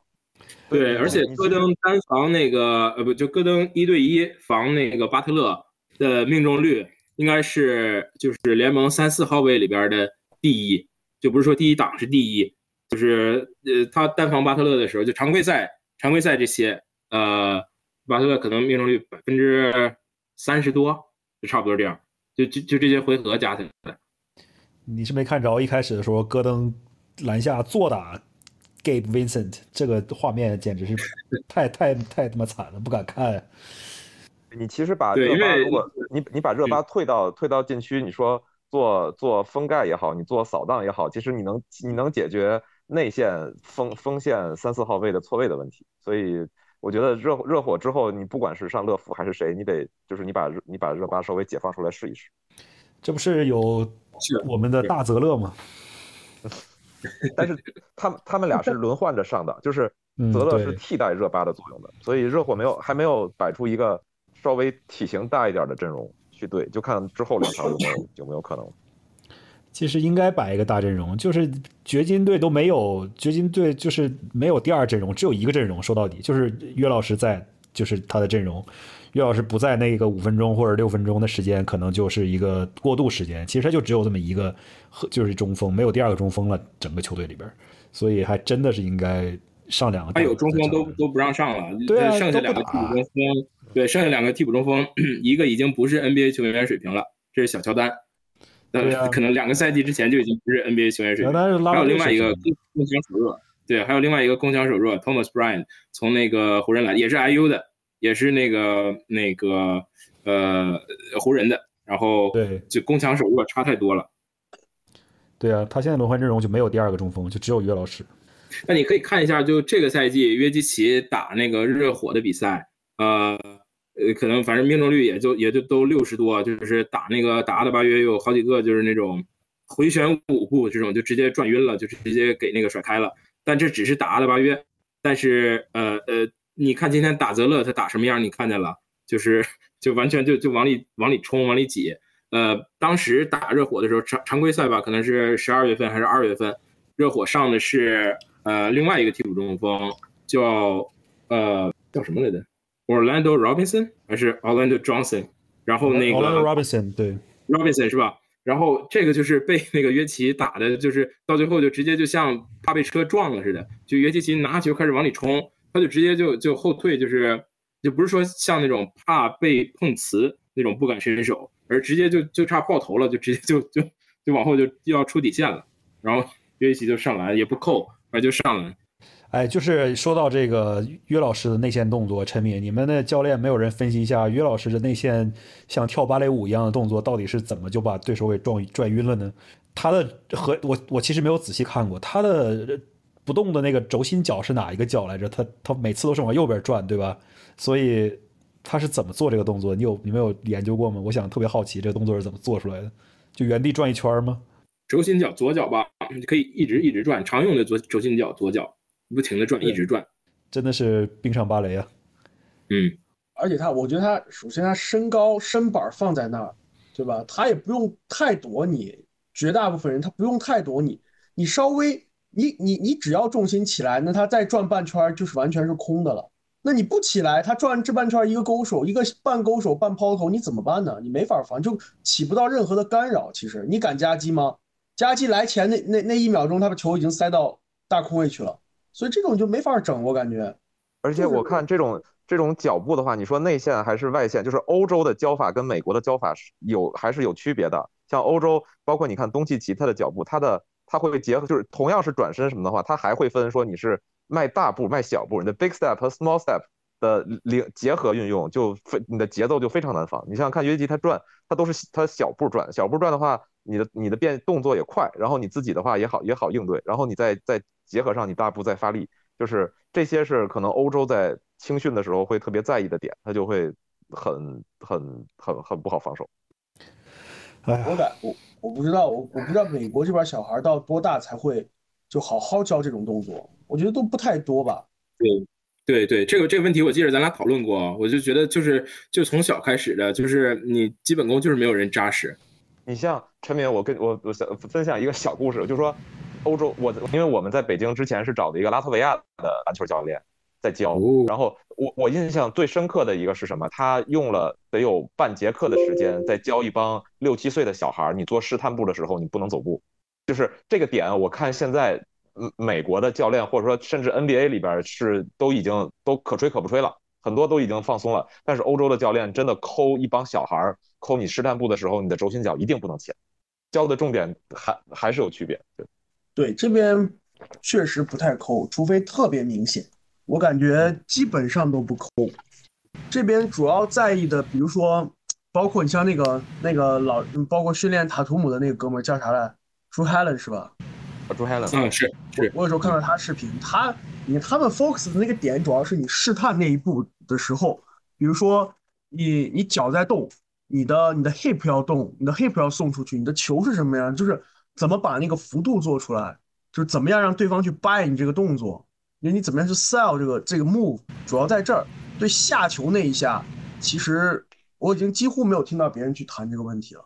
对，而且戈登单防那个呃不就戈登一对一防那个巴特勒的命中率应该是就是联盟三四号位里边的第一，就不是说第一档是第一，就是呃他单防巴特勒的时候，就常规赛常规赛这些呃巴特勒可能命中率百分之三十多，就差不多这样，就就就这些回合加起来。你是没看着一开始的时候，戈登篮下坐打 Gabe Vincent，这个画面简直是 太太太他妈惨了，不敢看。你其实把热巴，如果你你把热巴退到退到禁区，你说做做封盖也好，你做扫荡也好，其实你能你能解决内线锋锋线三四号位的错位的问题。所以我觉得热热火之后，你不管是上乐福还是谁，你得就是你把你把热巴稍微解放出来试一试。这不是有。我们的大泽勒吗？但是他们他们俩是轮换着上的，就是泽勒是替代热巴的作用的，所以热火没有还没有摆出一个稍微体型大一点的阵容去对，就看之后两场有没有有没有可能。其实应该摆一个大阵容，就是掘金队都没有，掘金队就是没有第二阵容，只有一个阵容，说到底就是约老师在，就是他的阵容。岳老师不在那个五分钟或者六分钟的时间，可能就是一个过渡时间。其实他就只有这么一个，就是中锋，没有第二个中锋了。整个球队里边，所以还真的是应该上两个。他有中锋都都不让上了，对啊，剩下两个替补中锋，对，剩下两个替补中锋，一个已经不是 NBA 球员水平了，这是小乔丹。呃，可能两个赛季之前就已经不是 NBA 球员水平。还有另外一个攻强手弱，对，还有另外一个攻强手弱，Thomas Bryant 从那个湖人来，也是 IU 的。也是那个那个呃湖人的，然后对，就攻强守弱差太多了。对啊，他现在轮换阵容就没有第二个中锋，就只有约老师。那你可以看一下，就这个赛季约基奇打那个热火的比赛，呃呃，可能反正命中率也就也就都六十多，就是打那个打阿德巴约有好几个就是那种回旋五步这种就直接转晕了，就直接给那个甩开了。但这只是打阿德巴约，但是呃呃。你看今天打泽勒他打什么样？你看见了，就是 就完全就就往里往里冲，往里挤。呃，当时打热火的时候，常常规赛吧，可能是十二月份还是二月份，热火上的是呃另外一个替补中锋，叫呃叫什么来着？Orlando Robinson 还是 Orlando Johnson？然后那个 Orlando Robinson 对 Robinson 是吧？然后这个就是被那个约奇打的，就是到最后就直接就像怕被车撞了似的，就约基奇拿球开始往里冲。他就直接就就后退，就是就不是说像那种怕被碰瓷那种不敢伸手，而直接就就差爆头了，就直接就就就往后就就要出底线了，然后 约基奇就上篮也不扣，而就上篮。哎，就是说到这个约老师的内线动作，陈敏，你们的教练没有人分析一下约老师的内线像跳芭蕾舞一样的动作到底是怎么就把对手给撞转晕了呢？他的和我我其实没有仔细看过他的。不动的那个轴心脚是哪一个脚来着？他他每次都是往右边转，对吧？所以他是怎么做这个动作？你有你没有研究过吗？我想特别好奇这个动作是怎么做出来的？就原地转一圈吗？轴心脚左脚吧，可以一直一直转，常用的左轴心脚左脚不停的转，一直转，真的是冰上芭蕾啊！嗯，而且他，我觉得他首先他身高身板放在那儿，对吧？他也不用太躲你，绝大部分人他不用太躲你，你稍微你你你只要重心起来，那他再转半圈就是完全是空的了。那你不起来，他转这半圈一个勾手，一个半勾手半抛投，你怎么办呢？你没法防，就起不到任何的干扰。其实你敢夹击吗？夹击来前那那那一秒钟，他的球已经塞到大空位去了，所以这种就没法整，我感觉。而且我看这种这种脚步的话，你说内线还是外线，就是欧洲的教法跟美国的教法是有还是有区别的。像欧洲，包括你看东契奇他的脚步，他的他会结合，就是同样是转身什么的话，他还会分说你是。迈大步，迈小步，你的 big step 和 small step 的零结合运用，就非你的节奏就非常难防。你像看，约基他转，他都是他小步转，小步转的话，你的你的变动作也快，然后你自己的话也好也好应对，然后你再再结合上你大步再发力，就是这些是可能欧洲在青训的时候会特别在意的点，他就会很很很很不好防守。哎，我感我我不知道，我我不知道美国这边小孩到多大才会就好好教这种动作。我觉得都不太多吧。对，对对，这个这个问题我记得咱俩讨论过，我就觉得就是就从小开始的，就是你基本功就是没有人扎实。你像陈明，我跟我我想分享一个小故事，就是说欧洲，我因为我们在北京之前是找的一个拉脱维亚的篮球教练在教，然后我我印象最深刻的一个是什么？他用了得有半节课的时间在教一帮六七岁的小孩，你做试探步的时候你不能走步，就是这个点，我看现在。嗯，美国的教练或者说甚至 NBA 里边是都已经都可吹可不吹了，很多都已经放松了。但是欧洲的教练真的抠一帮小孩儿，抠你试探步的时候，你的轴心脚一定不能起来。教的重点还还是有区别。对，对，这边确实不太抠，除非特别明显。我感觉基本上都不抠。这边主要在意的，比如说，包括你像那个那个老，包括训练塔图姆的那个哥们儿叫啥来？朱海伦是吧？朱海伦，嗯，是是，我有时候看到他视频，他，你他们 focus 的那个点主要是你试探那一步的时候，比如说你你脚在动，你的你的 hip 要动，你的 hip 要送出去，你的球是什么样，就是怎么把那个幅度做出来，就是怎么样让对方去 buy 你这个动作，你你怎么样去 sell 这个这个 move，主要在这儿。对下球那一下，其实我已经几乎没有听到别人去谈这个问题了，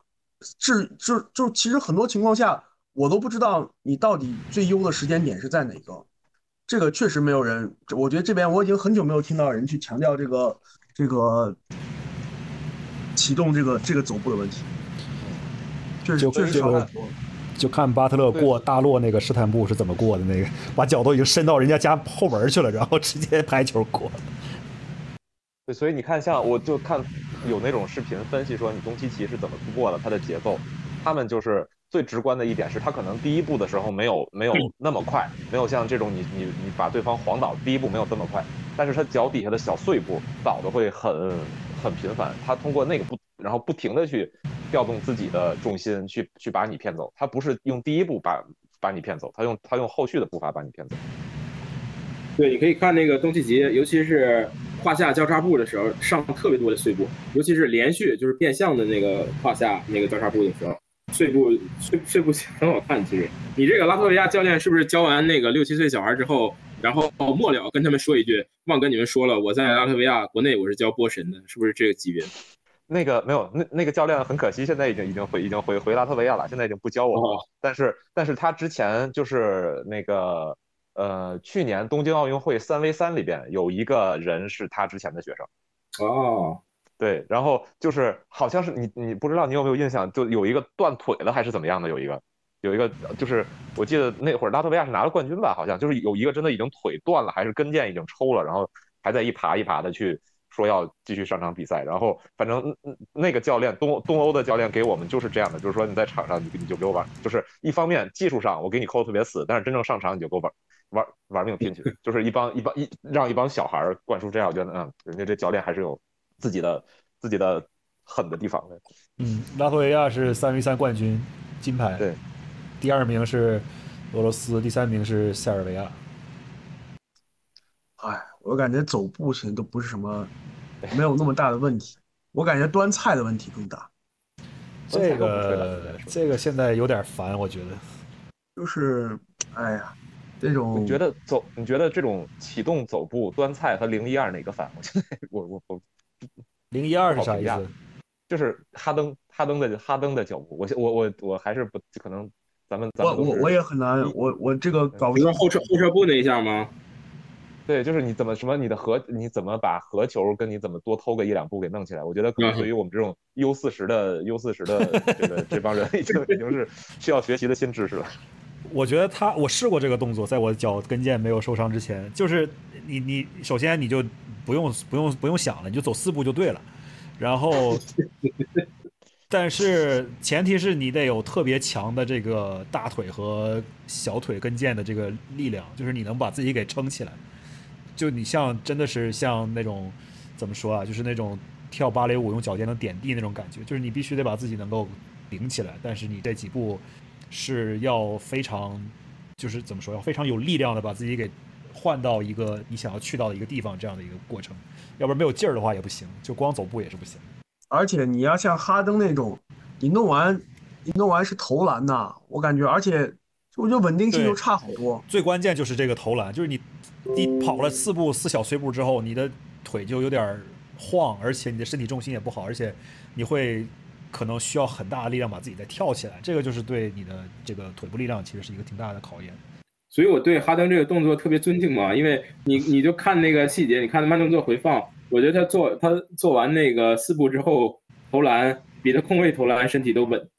是就就其实很多情况下。我都不知道你到底最优的时间点是在哪个，这个确实没有人。我觉得这边我已经很久没有听到人去强调这个这个启动这个这个走步的问题。确实确实就就看巴特勒过大洛那个试探步是怎么过的，那个 把脚都已经伸到人家家后门去了，然后直接拍球过。对，所以你看，像我就看有那种视频分析说你东契奇是怎么突破的，他的节奏，他们就是。最直观的一点是他可能第一步的时候没有没有那么快，没有像这种你你你把对方晃倒，第一步没有这么快，但是他脚底下的小碎步倒的会很很频繁，他通过那个不然后不停的去调动自己的重心去去把你骗走，他不是用第一步把把你骗走，他用他用后续的步伐把你骗走。对，你可以看那个东契奇，尤其是胯下交叉步的时候上特别多的碎步，尤其是连续就是变相的那个胯下那个交叉步的时候。碎步碎碎步很好看，其实你这个拉脱维亚教练是不是教完那个六七岁小孩之后，然后末了跟他们说一句，忘跟你们说了，我在拉脱维亚国内我是教波神的，是不是这个级别？那个没有，那那个教练很可惜，现在已经已经回已经回回拉脱维亚了，现在已经不教我了。但是但是他之前就是那个呃去年东京奥运会三 v 三里边有一个人是他之前的学生。哦。对，然后就是好像是你，你不知道你有没有印象，就有一个断腿了还是怎么样的，有一个，有一个就是我记得那会儿拉脱维亚是拿了冠军吧，好像就是有一个真的已经腿断了，还是跟腱已经抽了，然后还在一爬一爬的去说要继续上场比赛，然后反正那个教练东东欧的教练给我们就是这样的，就是说你在场上你你就给我玩，就是一方面技术上我给你扣的特别死，但是真正上场你就给我玩玩玩命拼去，就是一帮一帮一让一帮小孩灌输这样，我觉得嗯，人家这教练还是有。自己的自己的狠的地方的，嗯，拉脱维亚是三 v 三冠军，金牌，对，第二名是俄罗斯，第三名是塞尔维亚。哎，我感觉走步其实都不是什么，没有那么大的问题，我感觉端菜的问题更大。这个这个现在有点烦，我觉得，就是，哎呀。这种你觉得走？你觉得这种启动走步端菜和零一二哪个烦？我现在我我我零一二是啥意思？就是哈登哈登的哈登的脚步，我我我我还是不可能，咱们咱们我我我也很难，我我这个搞不比如清说后撤后撤步那一下吗？对，就是你怎么什么你的合你怎么把合球跟你怎么多偷个一两步给弄起来，我觉得可能对于我们这种 U 四十的 U 四十的 这个这帮人已经已经是需要学习的新知识了。我觉得他，我试过这个动作，在我脚跟腱没有受伤之前，就是你你首先你就不用不用不用想了，你就走四步就对了，然后，但是前提是你得有特别强的这个大腿和小腿跟腱的这个力量，就是你能把自己给撑起来，就你像真的是像那种怎么说啊，就是那种跳芭蕾舞用脚尖能点地那种感觉，就是你必须得把自己能够顶起来，但是你这几步是要非常，就是怎么说，要非常有力量的把自己给换到一个你想要去到的一个地方这样的一个过程，要不然没有劲儿的话也不行，就光走步也是不行。而且你要像哈登那种，你弄完，你弄完是投篮呐，我感觉，而且我觉得稳定性对就差好多。最关键就是这个投篮，就是你第跑了四步四小碎步之后，你的腿就有点儿晃，而且你的身体重心也不好，而且你会可能需要很大的力量把自己再跳起来，这个就是对你的这个腿部力量其实是一个挺大的考验。所以我对哈登这个动作特别尊敬嘛，因为你你就看那个细节，你看他慢动作回放，我觉得他做他做完那个四步之后投篮，比他空位投篮身体都稳。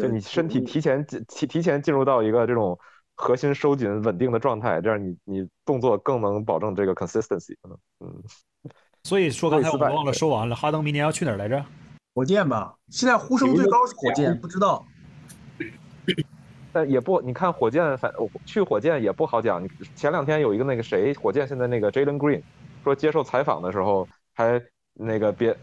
就你身体提前进提提前进入到一个这种核心收紧稳定的状态，这样你你动作更能保证这个 consistency。嗯，所以说刚才我们忘了说完了，哈登明年要去哪儿来着？火箭吧，现在呼声最高是火箭，不知道。但也不，你看火箭反去火箭也不好讲。前两天有一个那个谁，火箭现在那个 Jalen Green 说接受采访的时候还那个别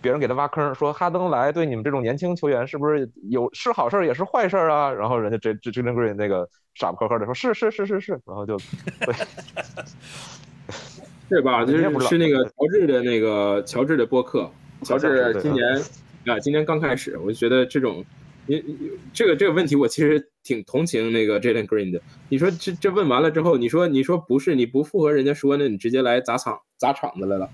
别人给他挖坑，说哈登来对你们这种年轻球员是不是有是好事儿也是坏事儿啊？然后人家这这 Jalen Green 那个傻不呵呵的说是是是是是，然后就对 对吧？就是是那个乔治的那个乔治的播客，乔治今年啊，今年刚开始，我就觉得这种，你你这个这个问题，我其实挺同情那个 Jalen Green 的。你说这这问完了之后，你说你说不是你不符合人家说，那你直接来砸场砸场子来了，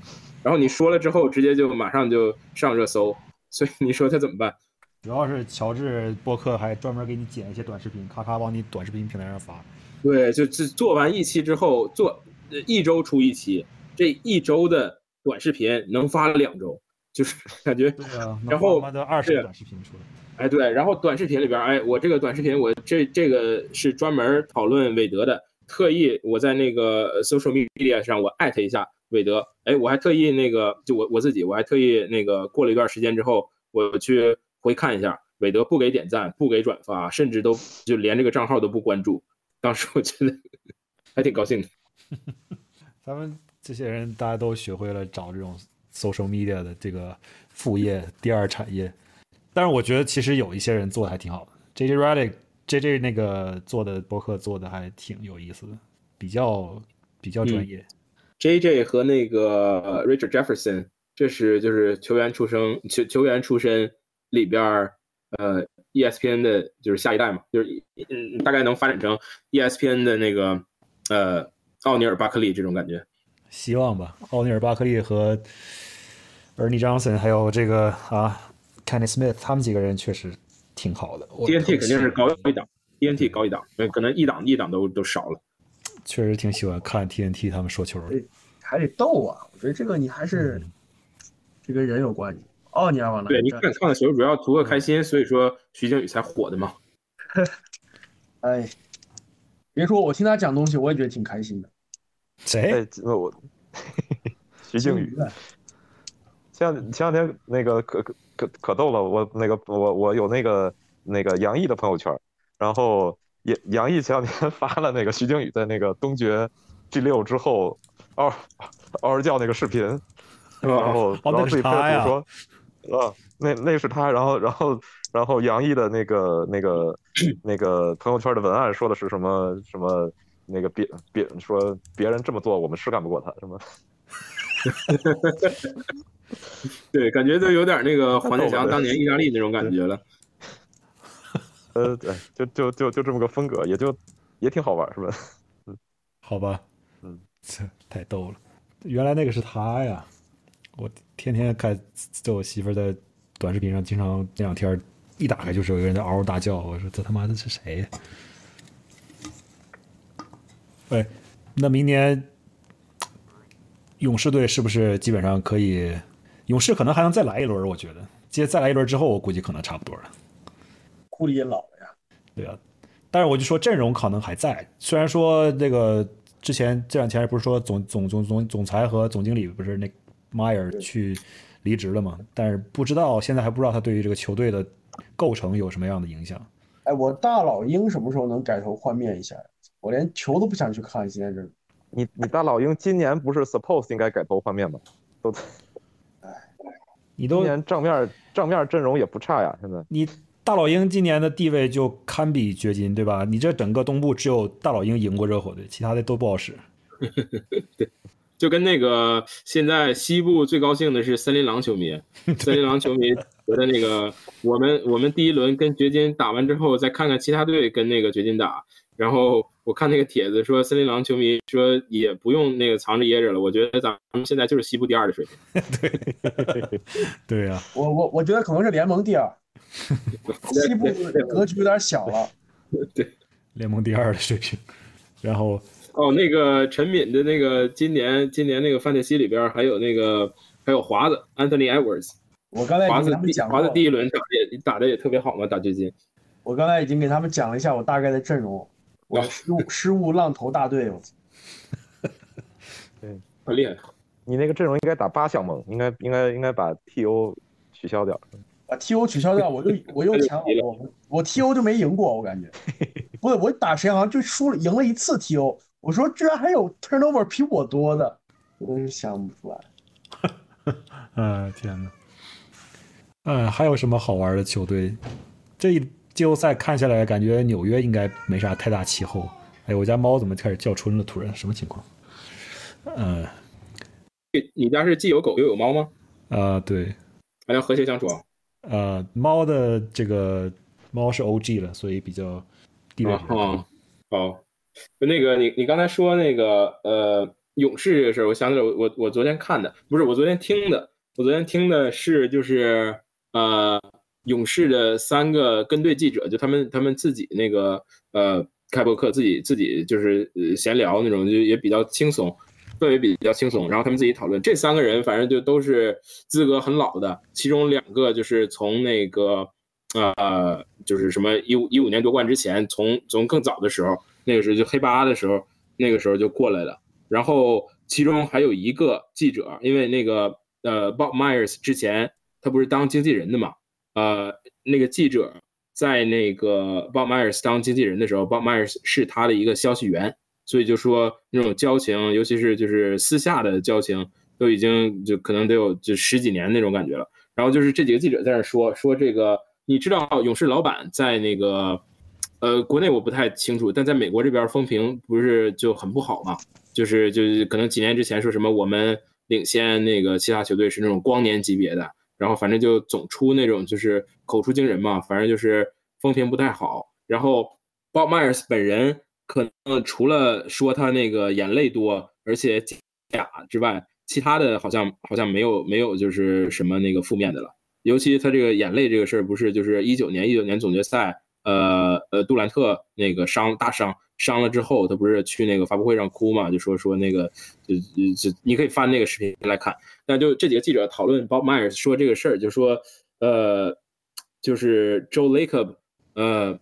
然后你说了之后，直接就马上就上热搜，所以你说他怎么办？主要是乔治播客还专门给你剪一些短视频，咔咔往你短视频平台上发。对，就就做完一期之后，做呃一周出一期，这一周的短视频能发两周，就是 感觉对啊，然后二十是个短视频出来。哎，对，然后短视频里边，哎，我这个短视频，我这这个是专门讨论韦德的，特意我在那个 social media 上我艾特一下韦德，哎，我还特意那个就我我自己，我还特意那个过了一段时间之后，我去回看一下，韦德不给点赞，不给转发，甚至都就连这个账号都不关注，当时我觉得还挺高兴的。咱们这些人大家都学会了找这种 social media 的这个副业、第二产业，但是我觉得其实有一些人做的还挺好的。J J Redick J J 那个做的博客做的还挺有意思的，比较比较专业。J 和那个 Richard Jefferson，这是就是球员出生球球员出身里边儿呃 ESPN 的就是下一代嘛，就是嗯大概能发展成 ESPN 的那个呃奥尼尔巴克利这种感觉。希望吧。奥尼尔巴克利和 Ernie Johnson 还有这个啊 Kenny Smith 他们几个人确实挺好的。我 TNT 肯定是高一档，D N T 高一档，呃可能一档一档都都少了。确实挺喜欢看 TNT 他们说球的。还得逗啊！我觉得这个你还是这跟人有关系。奥尼尔往哪对，你看看的球主要图个开心，所以说徐静宇才火的嘛。哎，别说我听他讲东西，我也觉得挺开心的。谁？哎，那我 徐静宇。啊前两前两天那个可可可可逗了，我那个我我有那个那个杨毅的朋友圈，然后杨 杨毅前两天 发了那个徐静宇在那个东决 G 六之后嗷嗷嗷叫那个视频，然后然后自己配是他呀合说，啊，那那是他，然后然后然后杨毅的那个那个那个朋友圈的文案说的是什么什么那个别别说别人这么做，我们是干不过他什么。对，感觉都有点那个黄健翔当年意大利那种感觉了。呃，对，就就就就这么个风格，也就也挺好玩，是吧？嗯 好吧，嗯，这太逗了。原来那个是他呀，我天天看，在我媳妇儿在短视频上，经常这两天一打开就是有一个人在嗷嗷大叫。我说这他妈的是谁呀？哎，那明年勇士队是不是基本上可以？勇士可能还能再来一轮，我觉得接再来一轮之后，我估计可能差不多了。库里也老了呀。对啊，但是我就说阵容可能还在，虽然说这个之前这两天不是说总总总总总裁和总经理不是那迈尔去离职了嘛？但是不知道现在还不知道他对于这个球队的构成有什么样的影响。哎，我大老鹰什么时候能改头换面一下？我连球都不想去看，现在这。你你大老鹰今年不是 suppose 应该改头换面吗？都，哎，你都今年账面账面阵容也不差呀，现在你大老鹰今年的地位就堪比掘金，对吧？你这整个东部只有大老鹰赢过热火队，其他的都不好使。对，就跟那个现在西部最高兴的是森林狼球迷，森林狼球迷觉得那个我们我们第一轮跟掘金打完之后，再看看其他队跟那个掘金打。然后我看那个帖子说，森林狼球迷说也不用那个藏着掖着了。我觉得咱们现在就是西部第二的水平。对，对 呀。我我我觉得可能是联盟第二，西部格局有点小了。对，联盟第二的水平。然后哦，那个陈敏的那个今年今年那个范特西里边还有那个还有华子 Anthony Edwards。我刚才华子第华子第一轮打的也打的也特别好嘛，打掘金。我刚才已经给他们讲了一下我大概的阵容。我失误失误浪头大队，我操！对，很厉害。你那个阵容应该打八项盟，应该应该应该把 TO 取消掉。把 TO 取消掉，我就我又强 我我 TO 就没赢过，我感觉。不是，我打谁好像就输了，赢了一次 TO。我说居然还有 turnover 比我多的，我真是想不出来。哎天哪！嗯，还有什么好玩的球队？这一。季后赛看下来，感觉纽约应该没啥太大气候。哎，我家猫怎么开始叫春了？突然，什么情况？嗯，你家是既有狗又有猫吗？啊，对，还要和谐相处。呃，猫的这个猫是 OG 了，所以比较地位比较高。好，那个你你刚才说那个呃勇士这个事儿，我想起来，我我我昨天看的不是我昨天听的，我昨天听的是就是呃。勇士的三个跟队记者，就他们他们自己那个呃开博客，自己自己就是呃闲聊那种，就也比较轻松，氛围比较轻松。然后他们自己讨论，这三个人反正就都是资格很老的，其中两个就是从那个呃就是什么一五一五年夺冠之前，从从更早的时候，那个时候就黑八的时候，那个时候就过来了。然后其中还有一个记者，因为那个呃 Bob Myers 之前他不是当经纪人的嘛。呃，那个记者在那个 Bob Myers 当经纪人的时候，Bob Myers 是他的一个消息源，所以就说那种交情，尤其是就是私下的交情，都已经就可能得有就十几年那种感觉了。然后就是这几个记者在那说说这个，你知道勇士老板在那个呃国内我不太清楚，但在美国这边风评不是就很不好嘛？就是就是可能几年之前说什么我们领先那个其他球队是那种光年级别的。然后反正就总出那种就是口出惊人嘛，反正就是风评不太好。然后 Bob Myers 本人可能除了说他那个眼泪多，而且假之外，其他的好像好像没有没有就是什么那个负面的了。尤其他这个眼泪这个事儿，不是就是一九年一九年总决赛，呃呃杜兰特那个伤大伤。伤了之后，他不是去那个发布会上哭嘛？就说说那个，就就你可以翻那个视频来看。那就这几个记者讨论 Bob Myers 说这个事儿，就说呃，就是 Joe Lacob，呃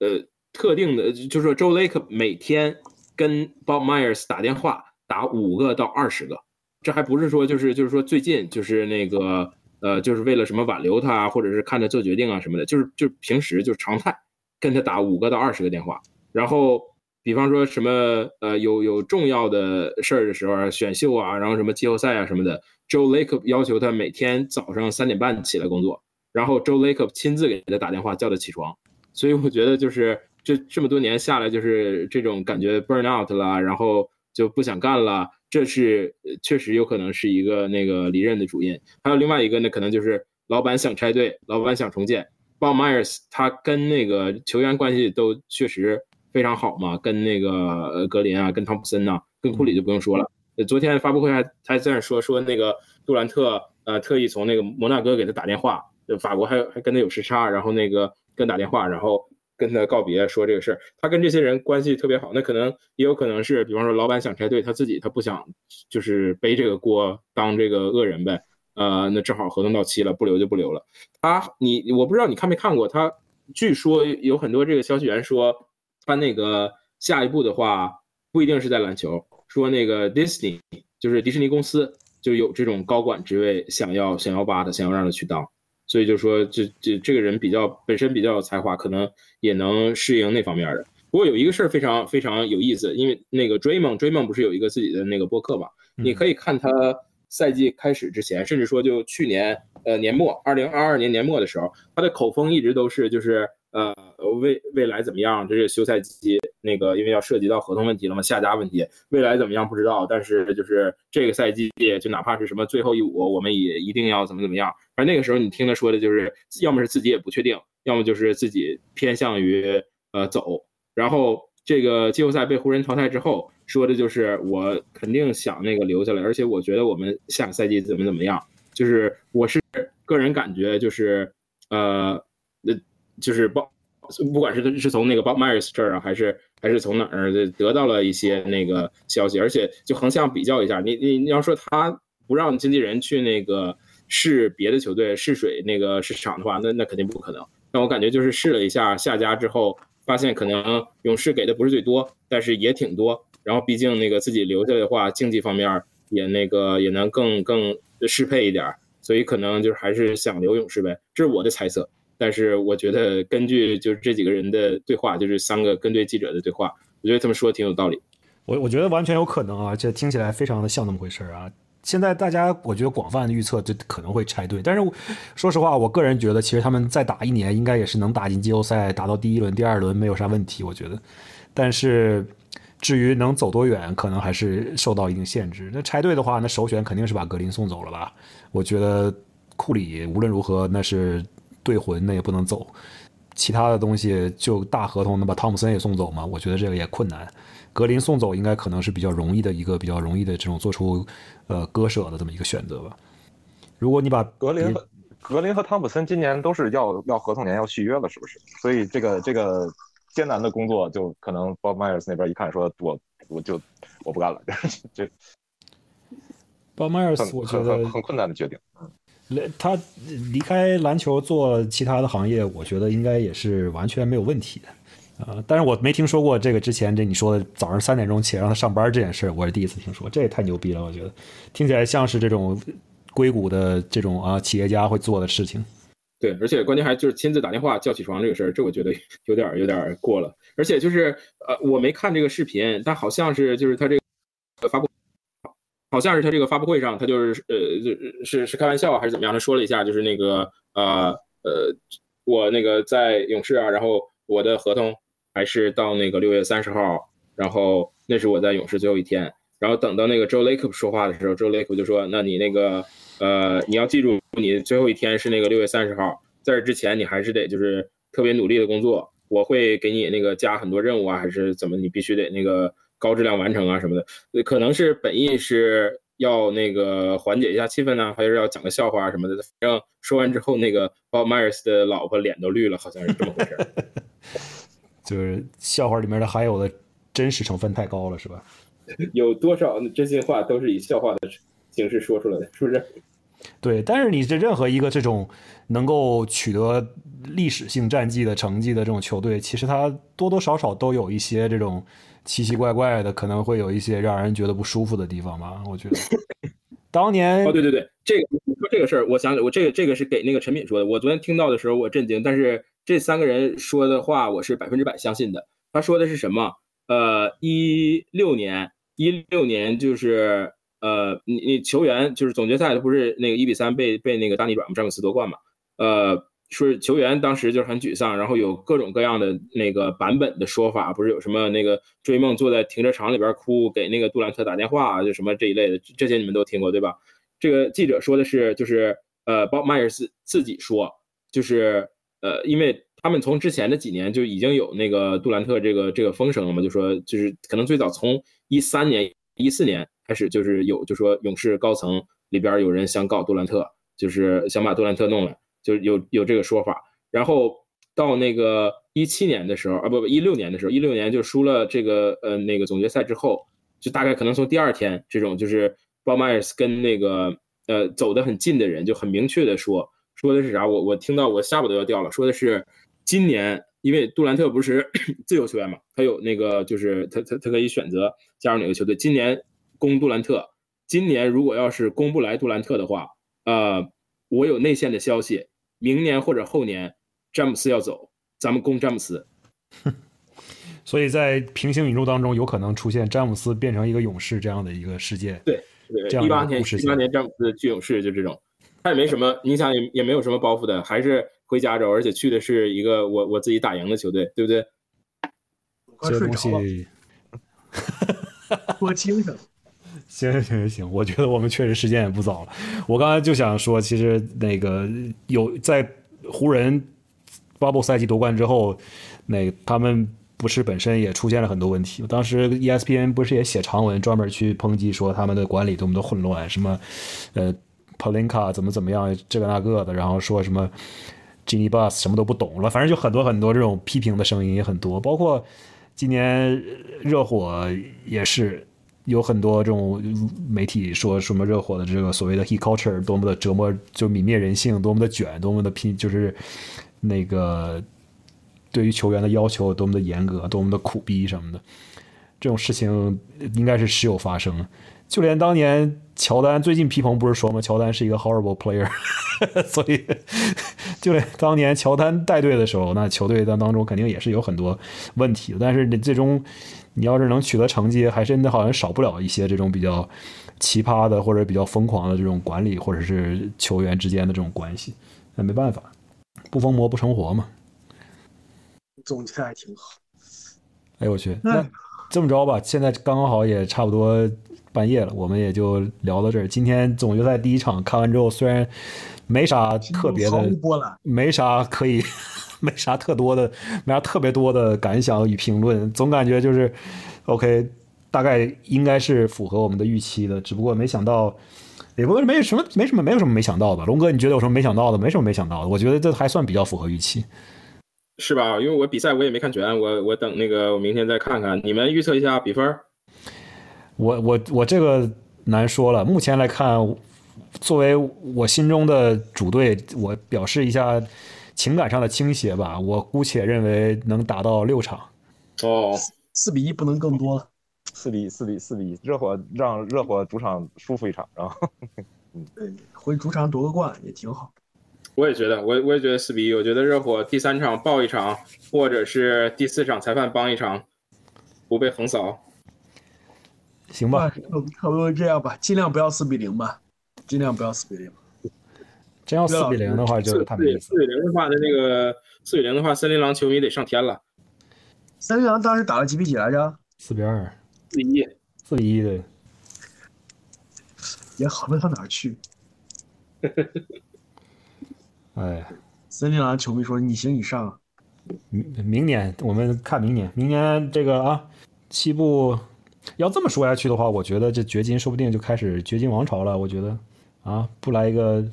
呃，特定的，就是说 Joe Lacob 每天跟 Bob Myers 打电话，打五个到二十个。这还不是说就是就是说最近就是那个呃，就是为了什么挽留他，或者是看他做决定啊什么的，就是就是平时就是常态跟他打五个到二十个电话。然后，比方说什么呃有有重要的事儿的时候啊，选秀啊，然后什么季后赛啊什么的，Joe Lacob 要求他每天早上三点半起来工作，然后 Joe Lacob 亲自给他打电话叫他起床。所以我觉得就是这这么多年下来，就是这种感觉 burn out 了，然后就不想干了，这是确实有可能是一个那个离任的主因。还有另外一个呢，可能就是老板想拆队，老板想重建。Bob Myers 他跟那个球员关系都确实。非常好嘛，跟那个格林啊，跟汤普森呐，跟库里就不用说了。呃昨天发布会还还在那说说那个杜兰特呃特意从那个摩纳哥给他打电话，呃法国还还跟他有时差，然后那个跟打电话，然后跟他告别说这个事儿。他跟这些人关系特别好，那可能也有可能是，比方说老板想拆队，他自己他不想就是背这个锅当这个恶人呗。呃，那正好合同到期了，不留就不留了。他你我不知道你看没看过，他据说有很多这个消息源说，他那个下一步的话不一定是在篮球，说那个 Disney 就是迪士尼公司就有这种高管职位，想要想要挖他，想要让他去当。所以就说这这这个人比较本身比较有才华，可能也能适应那方面的。不过有一个事儿非常非常有意思，因为那个 Draymond Draymond 不是有一个自己的那个播客嘛？你可以看他赛季开始之前，甚至说就去年呃年末，二零二二年年末的时候，他的口风一直都是就是呃未未来怎么样？这是休赛期那个因为要涉及到合同问题了嘛，下家问题，未来怎么样不知道，但是就是这个赛季就哪怕是什么最后一舞，我们也一定要怎么怎么样。而那个时候你听他说的就是，要么是自己也不确定，要么就是自己偏向于呃走。然后这个季后赛被湖人淘汰之后，说的就是我肯定想那个留下来，而且我觉得我们下个赛季怎么怎么样，就是我是个人感觉就是呃那就是包不管是是从那个 Bob Myers 这儿啊，还是还是从哪儿得到了一些那个消息，而且就横向比较一下，你你你要说他不让经纪人去那个。试别的球队试水那个市场的话，那那肯定不可能。但我感觉就是试了一下下家之后，发现可能勇士给的不是最多，但是也挺多。然后毕竟那个自己留下来的话，竞技方面也那个也能更更适配一点，所以可能就是还是想留勇士呗，这是我的猜测。但是我觉得根据就是这几个人的对话，就是三个跟对记者的对话，我觉得他们说的挺有道理。我我觉得完全有可能啊，这听起来非常的像那么回事啊。现在大家我觉得广泛的预测这可能会拆队，但是说实话，我个人觉得其实他们再打一年应该也是能打进季后赛，打到第一轮、第二轮没有啥问题，我觉得。但是至于能走多远，可能还是受到一定限制。那拆队的话，那首选肯定是把格林送走了吧？我觉得库里无论如何那是队魂，那也不能走。其他的东西就大合同能把汤普森也送走吗？我觉得这个也困难。格林送走应该可能是比较容易的一个比较容易的这种做出呃割舍的这么一个选择吧。如果你把格林和格林和汤普森今年都是要要合同年要续约了，是不是？所以这个这个艰难的工作就可能 Bob Myers 那边一看说，我我就我不干了，这 Bob Myers 我觉得很困难的决定。他离开篮球做其他的行业，我觉得应该也是完全没有问题的。呃，但是我没听说过这个之前这你说的早上三点钟起来让他上班这件事，我是第一次听说，这也太牛逼了，我觉得听起来像是这种硅谷的这种啊企业家会做的事情。对，而且关键还就是亲自打电话叫起床这个事儿，这我觉得有点有点过了。而且就是呃，我没看这个视频，但好像是就是他这个发布，好像是他这个发布会上，他就是呃是是开玩笑还是怎么样，他说了一下，就是那个呃呃我那个在勇士啊，然后我的合同。还是到那个六月三十号，然后那是我在勇士最后一天，然后等到那个 Joe Lacob 说话的时候，Joe Lacob 就说：“那你那个呃，你要记住，你最后一天是那个六月三十号，在这之前你还是得就是特别努力的工作，我会给你那个加很多任务啊，还是怎么，你必须得那个高质量完成啊什么的。可能是本意是要那个缓解一下气氛呢，还是要讲个笑话啊什么的。反正说完之后，那个 Bob Myers 的老婆脸都绿了，好像是这么回事。”就是笑话里面的含有的真实成分太高了，是吧？有多少真心话都是以笑话的形式说出来的，是不是？对，但是你这任何一个这种能够取得历史性战绩的成绩的这种球队，其实它多多少少都有一些这种奇奇怪怪的，可能会有一些让人觉得不舒服的地方吧。我觉得当年哦，对对对，这个你说这个事儿，我想我这个这个是给那个陈敏说的，我昨天听到的时候我震惊，但是。这三个人说的话，我是百分之百相信的。他说的是什么？呃，一六年，一六年就是呃，你你球员就是总决赛不是那个一比三被被那个大逆转詹姆斯夺冠嘛？呃，说球员当时就是很沮丧，然后有各种各样的那个版本的说法，不是有什么那个追梦坐在停车场里边哭，给那个杜兰特打电话，就什么这一类的，这些你们都听过对吧？这个记者说的是就是呃，Bob Myers 自己说就是。呃，因为他们从之前的几年就已经有那个杜兰特这个这个风声了嘛，就说就是可能最早从一三年、一四年开始就是有就说勇士高层里边有人想搞杜兰特，就是想把杜兰特弄来，就有有这个说法。然后到那个一七年的时候啊，不不一六年的时候，一六年就输了这个呃那个总决赛之后，就大概可能从第二天这种就是鲍曼尔斯跟那个呃走得很近的人就很明确的说说的是啥？我我听到我下巴都要掉了，说的是今年。因为杜兰特不是 自由球员嘛，他有那个就是他他他可以选择加入哪个球队。今年攻杜兰特，今年如果要是攻不来杜兰特的话，呃，我有内线的消息，明年或者后年詹姆斯要走，咱们攻詹姆斯。所以在平行宇宙当中，有可能出现詹姆斯变成一个勇士这样的一个世界。对，一八年一八年詹姆斯去勇士就这种，他也没什么，你想也也没有什么包袱的，还是。回加州，而且去的是一个我我自己打赢的球队，对不对？这东西，多精神。行行行行，我觉得我们确实时间也不早了。我刚才就想说，其实那个有在湖人 bubble 赛季夺冠之后，那他们不是本身也出现了很多问题。当时 ESPN 不是也写长文专门去抨击说他们的管理多么的混乱，什么呃 Palinka 怎么怎么样，这个那个的，然后说什么。Jimmy Bus 什么都不懂了，反正就很多很多这种批评的声音也很多，包括今年热火也是有很多这种媒体说什么热火的这个所谓的 He Culture 多么的折磨，就泯灭人性，多么的卷，多么的拼，就是那个对于球员的要求多么的严格，多么的苦逼什么的，这种事情应该是时有发生。就连当年乔丹最近皮蓬不是说吗？乔丹是一个 horrible player，所以 就连当年乔丹带队的时候，那球队当当中肯定也是有很多问题的。但是你最终你要是能取得成绩，还真的好像少不了一些这种比较奇葩的或者比较疯狂的这种管理或者是球员之间的这种关系。那没办法，不疯魔不成活嘛。总结还挺好。哎呦我去，那这么着吧，现在刚刚好也差不多。半夜了，我们也就聊到这儿。今天总决赛第一场看完之后，虽然没啥特别的，没啥可以，没啥特多的，没啥特别多的感想与评论，总感觉就是，OK，大概应该是符合我们的预期的。只不过没想到，也不是没什么，没什么，没有什么没想到的。龙哥，你觉得有什么没想到的？没什么没想到的。我觉得这还算比较符合预期，是吧？因为我比赛我也没看全，我我等那个我明天再看看。你们预测一下比分。我我我这个难说了。目前来看，作为我心中的主队，我表示一下情感上的倾斜吧。我姑且认为能达到六场。哦，四比一不能更多了。四比一，四比四比一，热火让热火主场舒服一场，然后 嗯，回主场夺个冠也挺好。我也觉得，我我也觉得四比一。我觉得热火第三场爆一场，或者是第四场裁判帮一场，不被横扫。行吧，差不多这样吧，尽量不要四比零吧，尽量不要四比零。真要四比零的话，就太没意思。四比零的话，那那个四比零的话，森林狼球迷得上天了。森林狼当时打了几比几来着？四比二。四比一。四比一的。也好不到哪儿去。哎，森林狼球迷说：“你行你上。”明明年我们看明年，明年这个啊，西部。要这么说下去的话，我觉得这掘金说不定就开始掘金王朝了。我觉得，啊，不来一个，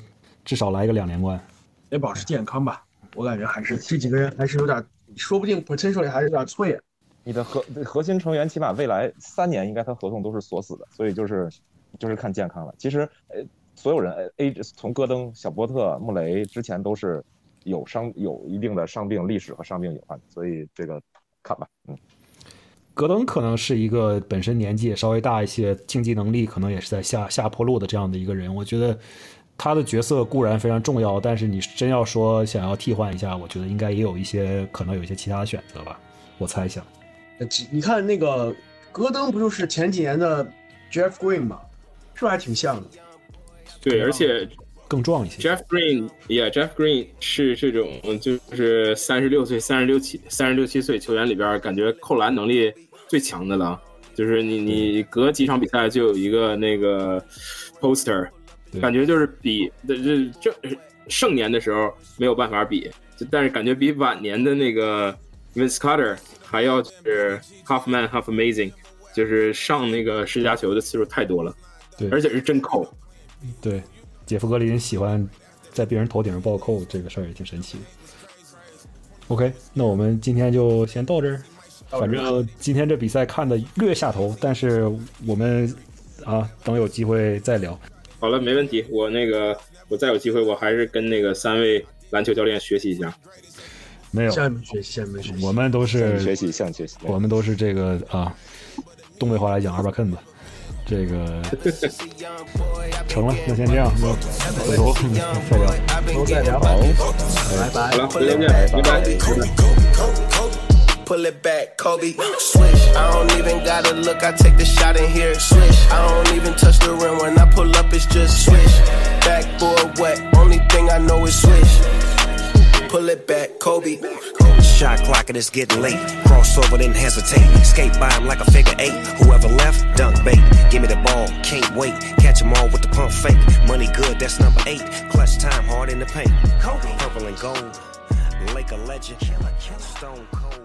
至少来一个两连冠，得保持健康吧。我感觉还是这几个人还是有点，说不定 potential 还是有点脆。你的核核心成员起码未来三年应该他合同都是锁死的，所以就是就是看健康了。其实，呃，所有人 A 从戈登、小波特、穆雷之前都是有伤有一定的伤病历史和伤病隐患，所以这个看吧，嗯。戈登可能是一个本身年纪也稍微大一些，竞技能力可能也是在下下坡路的这样的一个人。我觉得他的角色固然非常重要，但是你真要说想要替换一下，我觉得应该也有一些可能有一些其他的选择吧。我猜想，你看那个戈登不就是前几年的 Jeff Green 吗？是不是还挺像的？对，而且更壮一些。Jeff Green，Yeah，Jeff Green 是这种就是三十六岁、三十六七、三十六七岁球员里边，感觉扣篮能力。最强的了，就是你你隔几场比赛就有一个那个 poster，感觉就是比这这这盛年的时候没有办法比，但是感觉比晚年的那个 Vince Carter 还要是 half man half amazing，就是上那个十佳球的次数太多了，对而且是真扣。对，杰夫格林喜欢在别人头顶上暴扣，这个事儿也挺神奇。OK，那我们今天就先到这儿。反正今天这比赛看的略下头，但是我们啊，等有机会再聊。好了，没问题。我那个，我再有机会，我还是跟那个三位篮球教练学习一下。没有，向你们学习，向你们学习。我们都是学习，向你学习。我们都是这个啊，东北话来讲二八坑子，这个 成了，那先这样，那回头再聊。聊，好，拜拜好。了，再见，拜拜，拜拜。Pull it back, Kobe. Swish. I don't even gotta look. I take the shot in here. Swish. I don't even touch the rim when I pull up. It's just swish. Backboard wet. Only thing I know is swish. Pull it back, Kobe. Shot clock and it's getting late. Crossover, then hesitate. Skate by him like a figure eight. Whoever left, dunk bait. Give me the ball, can't wait. Catch Catch 'em all with the pump fake. Money good, that's number eight. Clutch time, hard in the paint. Kobe. Purple and gold. Lake a legend. Stone cold.